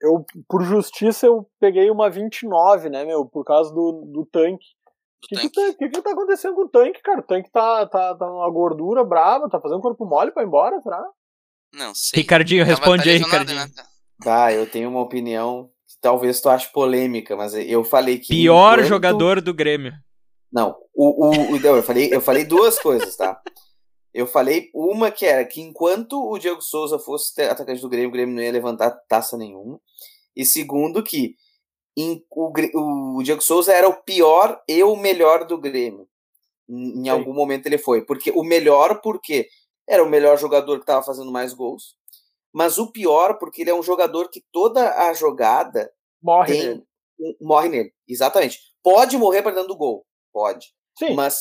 eu, por justiça, eu peguei uma 29, né, meu, por causa do, do tanque. Do O que, que, tanque. tá, que, que tá acontecendo com o tanque, cara? O tanque tá, tá, tá uma gordura brava, tá fazendo corpo mole pra ir embora, será? Não, sei. Ricardinho, responde tá aí, Ricardinho. né? Tá, eu tenho uma opinião que talvez tu ache polêmica, mas eu falei que. Pior enquanto- jogador do Grêmio. Não, o, o, o- não, eu, falei, eu falei duas coisas, tá? Eu falei uma que era que enquanto o Diego Souza fosse te- atacante do Grêmio, o Grêmio não ia levantar taça nenhuma. E segundo que em- o, o Diego Souza era o pior e o melhor do Grêmio. Em, algum momento ele foi. Porque o melhor porque era o melhor jogador que estava fazendo mais gols. Mas o pior porque ele é um jogador que toda a jogada Morre tem nele. morre nele. Exatamente. Pode morrer para dentro do gol. Pode. Sim, Mas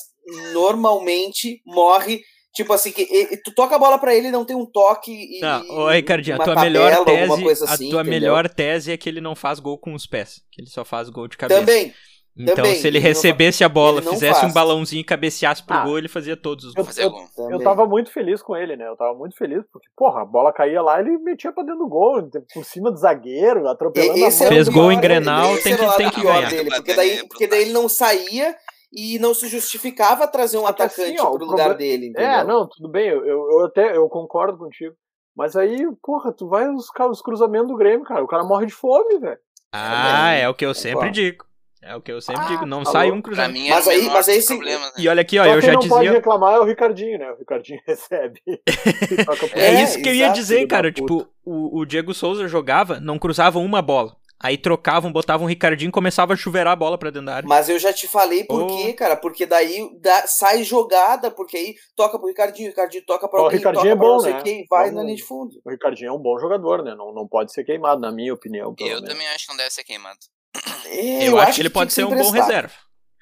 normalmente morre. Tipo assim, que e- tu toca a bola pra ele não tem um toque e. Não, e ô Ricardinho, a tua tabela, melhor tese, coisa a assim, tua entendeu? melhor tese é que ele não faz gol com os pés, que ele só faz gol de cabeça. Também. Então, também, se ele ele não recebesse a bola, não fizesse um faz. balãozinho e cabeceasse pro Ah, gol, ele fazia todos os eu, gols. Eu, também. eu tava muito feliz com ele, né? Eu tava muito feliz, porque, porra, a bola caía lá ele metia pra dentro do gol, por cima do zagueiro, atropelando E- a mão. Fez gol pior, em Grenal, tem que- tem que ganhar. Dele, porque, daí, porque daí ele não saía e não se justificava trazer um que atacante assim, ó, pro o lugar problema- dele, entendeu? É, não, tudo bem, eu, eu, até eu concordo contigo. Mas aí, porra, tu vai os, os cruzamentos do Grêmio, cara. O cara morre de fome, velho. Ah, Também. é o que eu sempre Concordo. digo. É o que eu sempre Ah, digo, não tá sai louco. um cruzamento. mim Mas é o aí- mas aí dos se- problemas, né? E olha aqui, ó, Só eu quem já não pode dizia. reclamar é o Ricardinho, né? O Ricardinho (laughs) recebe. (laughs) É, É, isso que eu ia dizer, cara. Tipo, o, o Diego Souza jogava, não cruzavam uma bola. Aí trocavam, botavam o Ricardinho, começava a chuveirar a bola pra dentro da área. Mas eu já te falei por Oh. quê, cara. Porque daí dá- sai jogada, porque aí toca pro Ricardinho, o Ricardinho toca pra Ó, o alguém, Ricardinho toca é pra bom, sei né? quem, vai Vamos- na linha de fundo. O Ricardinho é um bom jogador, né? Não, não pode ser queimado, na minha opinião. Pelo Eu menos. também acho que não deve ser queimado. É, Eu, acho que ele pode ser um bom emprestado. reserva.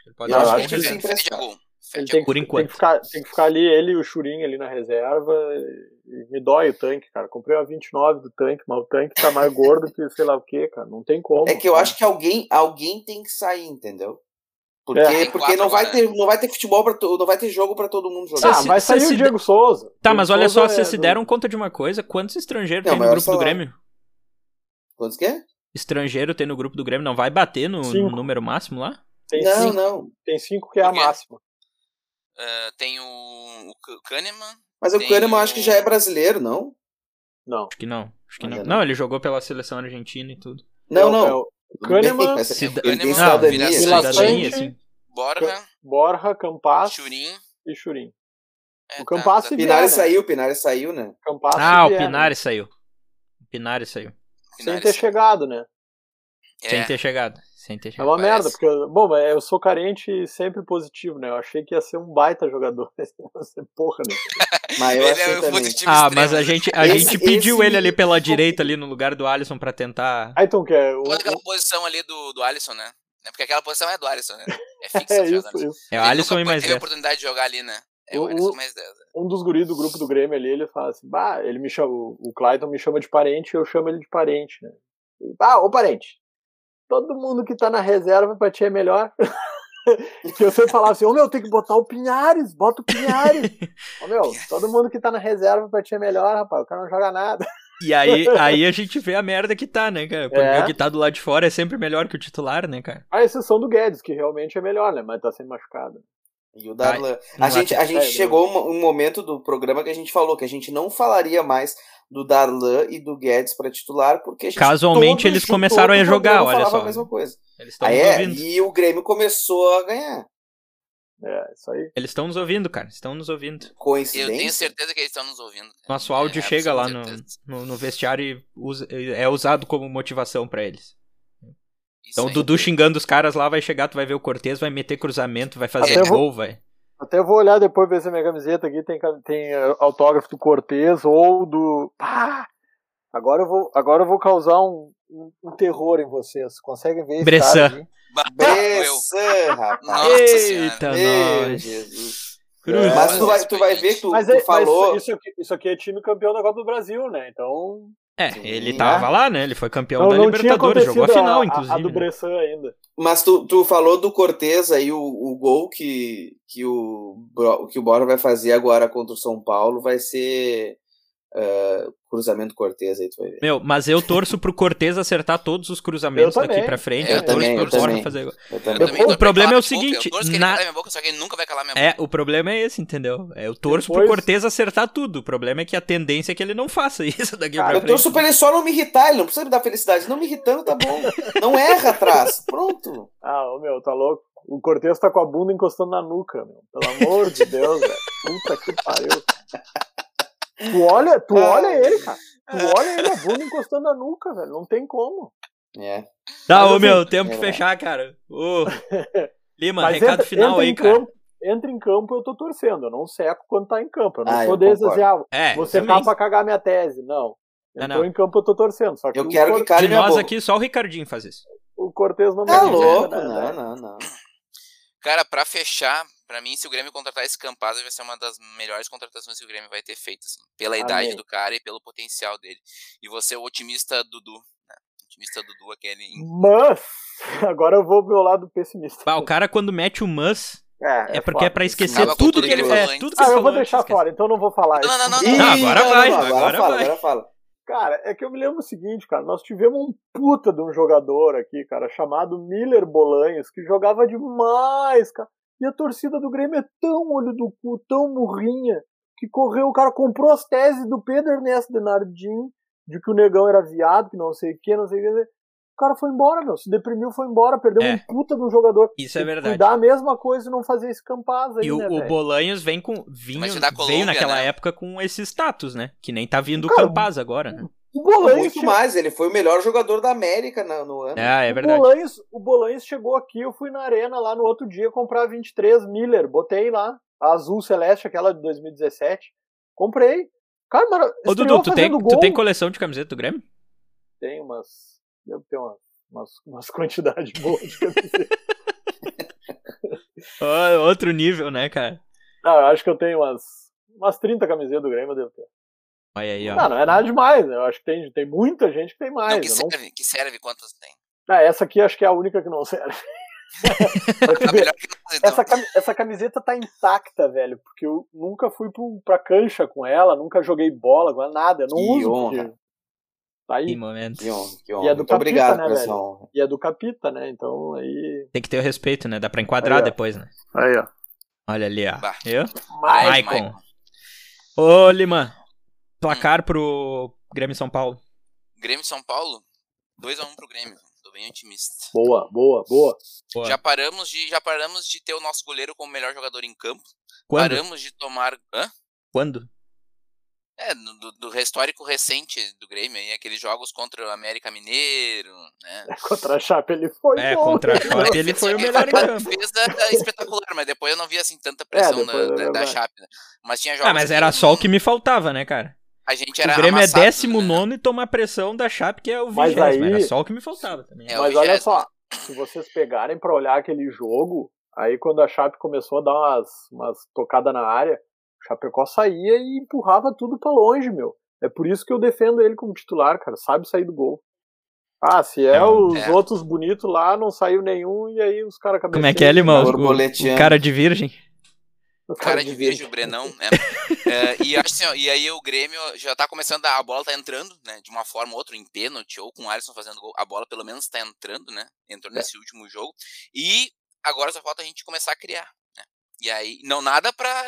Ele pode Eu ser um acho bom que ele. Fede a gol. Ele tem. Por que, enquanto. Tem que, ficar, tem que ficar ali, ele e o Churinho ali na reserva. E me dói o tanque, cara. Comprei uma 29 do tanque, mas o tanque tá mais gordo que sei lá o que, cara. Não tem como. É que eu cara. acho que alguém, alguém tem que sair, entendeu? Porque, É. Porque quatro não vai ter, não vai ter futebol para não vai ter jogo pra todo mundo Ah, jogar. Se- vai se- sair se- o Diego Souza. Tá, Diego mas olha só, Souza vocês é se do- deram conta de uma coisa? Quantos estrangeiros Não, tem no grupo do. Grêmio? Quantos que é? Estrangeiro tem no grupo do Grêmio, não vai bater no, no número máximo lá? Tem, Não, cinco, não. tem cinco que é a quê? máxima. Ah, tem o, o Kahneman. Mas o Kahneman o- acho que já é brasileiro, não? Não. Acho que não. Acho que não. não. Não, ele jogou pela seleção argentina e tudo. Não, É o- não. é o Tudo bem, Kahneman, Cida- ele tem cidadania. Vila cidadania, assim. Borja, Borja, Campas Churin. e Churin. É, O tá, e tá, Pinares né? saiu, Pinares saiu, né? Campasso Ah, o? Pinares saiu. O Pinares saiu. Sem Pinares ter saiu. chegado, né? Sem É, ter chegado. Sem ter É uma Parece. merda, porque, bom, mas eu sou carente e sempre positivo, né? Eu achei que ia ser um baita jogador. (laughs) Porra, né? Mas eu (laughs) é positivo Ah, extremo. mas a gente, a Esse- gente pediu esse ele ali pela direita, ali no lugar do Alisson, pra tentar. Ah, então, que é? O, Toda aquela posição ali do, do Alisson, né? É Porque aquela posição é do Alisson, né? É (laughs) fixa. é do isso. É o Alisson e mais teve a 10. oportunidade de jogar ali, né? É o O- Alisson mais 10. né? Um dos guris do grupo do Grêmio ali, ele fala assim, bah, ele me chama, o o Clayton me chama de parente e eu chamo ele de parente, né? Ah, ô parente, todo mundo que tá na reserva pra ti é melhor. (laughs) que eu sempre falava assim, ô meu, tem que botar o Pinhares, bota o Pinhares. (laughs) ô meu, todo mundo que tá na reserva pra ti é melhor, rapaz, o cara não joga nada. E aí, aí a gente vê a merda que tá, né, cara? Porque É. o que tá do lado de fora é sempre melhor que o titular, né, cara? A exceção do Guedes, que realmente é melhor, né? Mas tá sendo machucado. E o Darlan. Não A gente, a gente É, chegou um, um momento do programa que a gente falou que a gente não falaria mais do Darlan e do Guedes pra titular, porque a gente Casualmente, eles começaram a jogar, olha só. a mesma coisa. Eles estão Aí nos é, e o Grêmio começou a ganhar. É, isso aí. Eles estão nos ouvindo, cara. Estão nos ouvindo. Eu Coincidência. tenho certeza que eles estão nos ouvindo. cara. Nosso áudio É, chega lá no, no, no vestiário e usa- é usado como motivação pra eles. Isso Então o. Dudu xingando os caras lá, vai chegar, tu vai ver o Cortez, vai meter cruzamento, vai fazer Até vou- gol, vai. Até vou olhar depois ver se a minha camiseta aqui tem, tem eh, autógrafo do Cortez ou do. Pá! Agora eu vou, agora eu vou causar um, um, um terror em vocês. Conseguem ver esse Bressan. Bressan, rapaz. Nossa Eita, Meu nós. Jesus. Mas tu vai, tu vai ver que tu, Mas, tu é, mas falou. isso, aqui, isso aqui é time campeão da Copa do Brasil, né? Então. É, Sim, ele né? tava lá, né? Ele foi campeão Não, da não Libertadores, jogou a final, a, inclusive. a do né? Bressan ainda. Mas tu, tu falou do Cortez aí, o, o gol que, que, o, que o Bora vai fazer agora contra o São Paulo vai ser ah, cruzamento Cortez aí, tu vai ver. Meu, mas eu torço pro Cortez acertar todos os cruzamentos Eu daqui pra frente. Eu Eu, torço também, pro eu Borja também. fazer. Eu Eu também. também O torço problema é o boca, seguinte, Eu torço que ele na- cale minha boca, só que ele nunca vai calar minha boca. É, o problema é esse, entendeu? Eu torço pro Depois- Cortez acertar tudo. O problema é que a tendência é que ele não faça (laughs) isso daqui Cara, pra Eu frente. torço pra ele só não me irritar, ele não precisa me dar felicidade. Não me irritando, tá bom. Não erra atrás. Pronto. Ah, ô, meu, tá louco? O Cortez tá com a bunda encostando na nuca, meu. Pelo amor de Deus, velho. Puta que pariu. Tu olha, tu Ah. olha ele, cara. Tu olha ele, a bunda encostando na nuca, velho. Não tem como. É. Tá, ô assim- meu, temos que É. fechar, cara. Ô, (laughs) Lima, Mas recado entra, final entra aí, em cara. campo, entra em campo, eu tô torcendo. Eu não seco quando tá em campo. Eu não Ah, sou eu desses assim, ah, É, você também. tá pra cagar minha tese. Não. Não, Entrou não. em campo, eu tô torcendo. Só que Eu o, quero Cor- que cale De nós boca. aqui, só o Ricardinho faz isso. o Cortez não Tá louco? né, Não, não, não. Cara, pra fechar, pra mim, se o Grêmio contratar esse Campaz, vai ser uma das melhores contratações que o Grêmio vai ter feito, assim. Pela Amém. idade do cara e pelo potencial dele. E você é o otimista Dudu, né? Otimista Dudu, aquele... Mas, (laughs) agora eu vou pro meu lado pessimista. Bah, o cara quando mete o mas é, porque é foda. pra esquecer tudo tudo que ele ele é, falou, hein? tudo que Ah, eu vou deixar antes, fora, então não vou falar Não, isso. não, não, Ih, Não, agora não, vai, não, agora fala, vai. agora fala. Cara, é que eu me lembro o seguinte, cara, nós tivemos um puta de um jogador aqui, cara, chamado Miller Bolanhos, que jogava demais, cara. E a torcida do Grêmio é tão olho do cu, tão murrinha, que correu, o cara comprou as teses do Pedro Ernesto Denardim, de que o negão era viado, que não sei o que, não sei o que. O cara foi embora, meu, se deprimiu, foi embora, perdeu É. um puta de um jogador. Isso é verdade. Cuidar a mesma coisa e não fazer esse campaz aí, E o, né, o? Bolanhos vem com. Vinho, dar veio Colômbia, naquela né? época com esse status, né? Que nem tá vindo o Campaz agora, né? O Bolanhos Muito chegou- mais, ele foi o melhor jogador da América no ano. É, é O verdade. Bolanhos, o Bolanhos chegou aqui, eu fui na arena lá no outro dia comprar 23 Miller, botei lá, a azul celeste, aquela de 2017. Comprei. Cara, mano, Ô, Dudu, tu tem, fazendo tu gol. tem coleção de camiseta do Grêmio? Tem umas. Devo ter umas, umas, umas (laughs) quantidades boas de camiseta. (laughs) Outro nível, né, cara? Não, eu acho que eu tenho umas, umas 30 camisetas do Grêmio, eu devo ter. Olha aí, ó. Não, não é nada demais? Eu acho que tem, tem muita gente que tem mais. não, que não- serve, que serve quantas tem. Ah, essa aqui acho que é a única que não serve. (laughs) Pra que então. Essa, essa camiseta tá intacta, velho, porque eu nunca fui pro, pra cancha com ela, nunca joguei bola com ela, nada. Eu não Que uso. honra. porque- Tá Que aí. momento. Que honra, que E honra. é do Muito Capita, obrigado né, velho? honra. E é do Capita, né? Então aí. Tem que ter o respeito, né? Dá pra enquadrar Aí, depois, né? Aí, ó. Olha ali, ó. Bah. Eu? Maicon. Ô, Lima. Placar pro Grêmio São Paulo. Grêmio São Paulo, 2x1 pro Grêmio. tô bem otimista. Boa, boa, boa. Boa. Já paramos de já paramos de ter o nosso goleiro como melhor jogador em campo. Quando? Paramos de tomar, hã? Quando? É, do, do histórico recente do Grêmio, aí, aqueles jogos contra o América Mineiro, né? Contra a Chape ele foi É, bom. contra a? Chape ele foi o melhor em campo. defesa espetacular, mas depois eu não vi assim tanta pressão depois é da, da, da. Chape. né? Mas tinha jogos Ah, mas era só o que me faltava, né, cara? A gente era O Grêmio é amassado, 19 e toma a pressão da Chape, que é o Mas vigésimo. aí- Era só o que me faltava também. É, o Mas olha só, se vocês pegarem pra olhar aquele jogo, aí quando a Chape começou a dar umas, umas tocadas na área, o Chapecó saía e empurrava tudo pra longe, meu. É por isso que eu defendo ele como titular, cara. Sabe sair do gol. Ah, se é, É, os é. outros bonitos lá, não saiu nenhum e aí os caras Como é que é, Limão? O, o cara de virgem? O Cara de virgem, o Brenão, (laughs) né? É, e, acho assim, ó, e aí o Grêmio já tá começando, a a bola tá entrando, né? De uma forma ou outra, em pênalti, ou com o Alisson fazendo gol. A bola pelo menos tá entrando, né? Entrou nesse último jogo. E agora só falta a gente começar a criar, né? E aí, não nada pra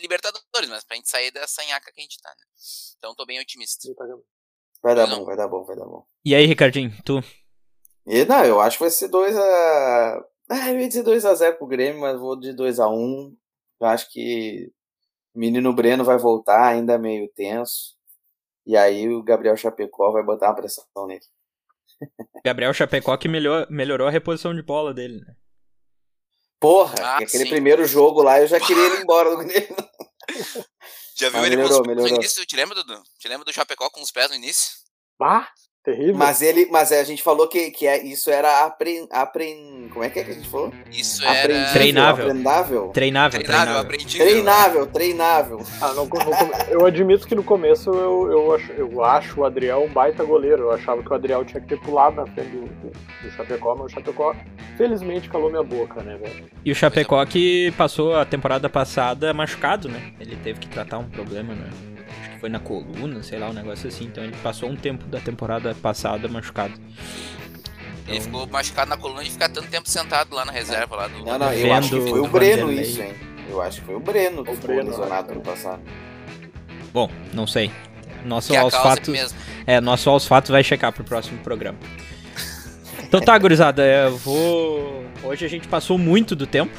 Libertadores, mas pra gente sair dessa nhaca que a gente tá, né? Então tô bem otimista. Vai dar Não. bom, vai dar bom, vai dar bom. E aí, Ricardinho, tu? E, não, eu acho que vai ser 2 a. Ah, eu ia dizer 2x0 pro Grêmio, mas vou de 2x1. Eu acho que o menino Breno vai voltar ainda meio tenso. E aí o Gabriel Chapecó vai botar uma pressão nele. Gabriel Chapecó que melhor, melhorou a reposição de bola dele, né? Porra, Ah, que aquele sim. primeiro jogo lá eu já queria ele ir embora do Grêmio. (laughs) Já viu Mas ele melhorou, com os pés no melhorou. início? Te lembra, Dudu? Te lembra do Chapecó com os pés no início? Ah, terrível. Mas ele, mas a gente falou que, que é, isso era apren, apren, como é que é que a gente falou? Isso era. Aprendível, Treinável. Treinável, Treinável, treinável. Treinável, treinável. Ah, no- no come- eu admito que no começo eu, eu, acho, eu acho o Adriel um baita goleiro. Eu achava que o Adriel tinha que ter pulado na frente do, do, do Chapecó, mas o Chapecó felizmente calou minha boca, né, velho? E o Chapecó que passou a temporada passada machucado, né? Ele teve que tratar um problema, né? Que foi na coluna, sei lá, um negócio assim. Então ele passou um tempo da temporada passada machucado. Ele ficou machucado na coluna de ficar tanto tempo sentado lá na reserva lá do. Não, não, eu Vendo acho que foi o Breno Vanderlei. isso, hein? Eu acho que foi o Breno que O ficou Breno, lesionado né? no passado. Bom, não sei. Nosso que é aos fatos. mesmo. É, nosso aos fatos vai checar pro próximo programa. Então tá, gurizada, eu vou. Hoje a gente passou muito do tempo,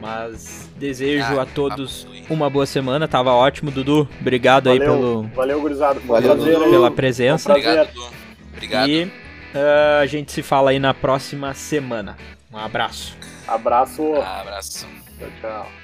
mas desejo Ah, a todos papo uma boa semana. Tava ótimo, Dudu. Obrigado aí Valeu, pelo, valeu, um Valeu, prazer Dudu. aí. pela presença. Prazer. Obrigado, Dudu. Obrigado. E ah, a gente se fala aí na próxima semana. Um abraço. Abraço. Abraço. Tchau, tchau.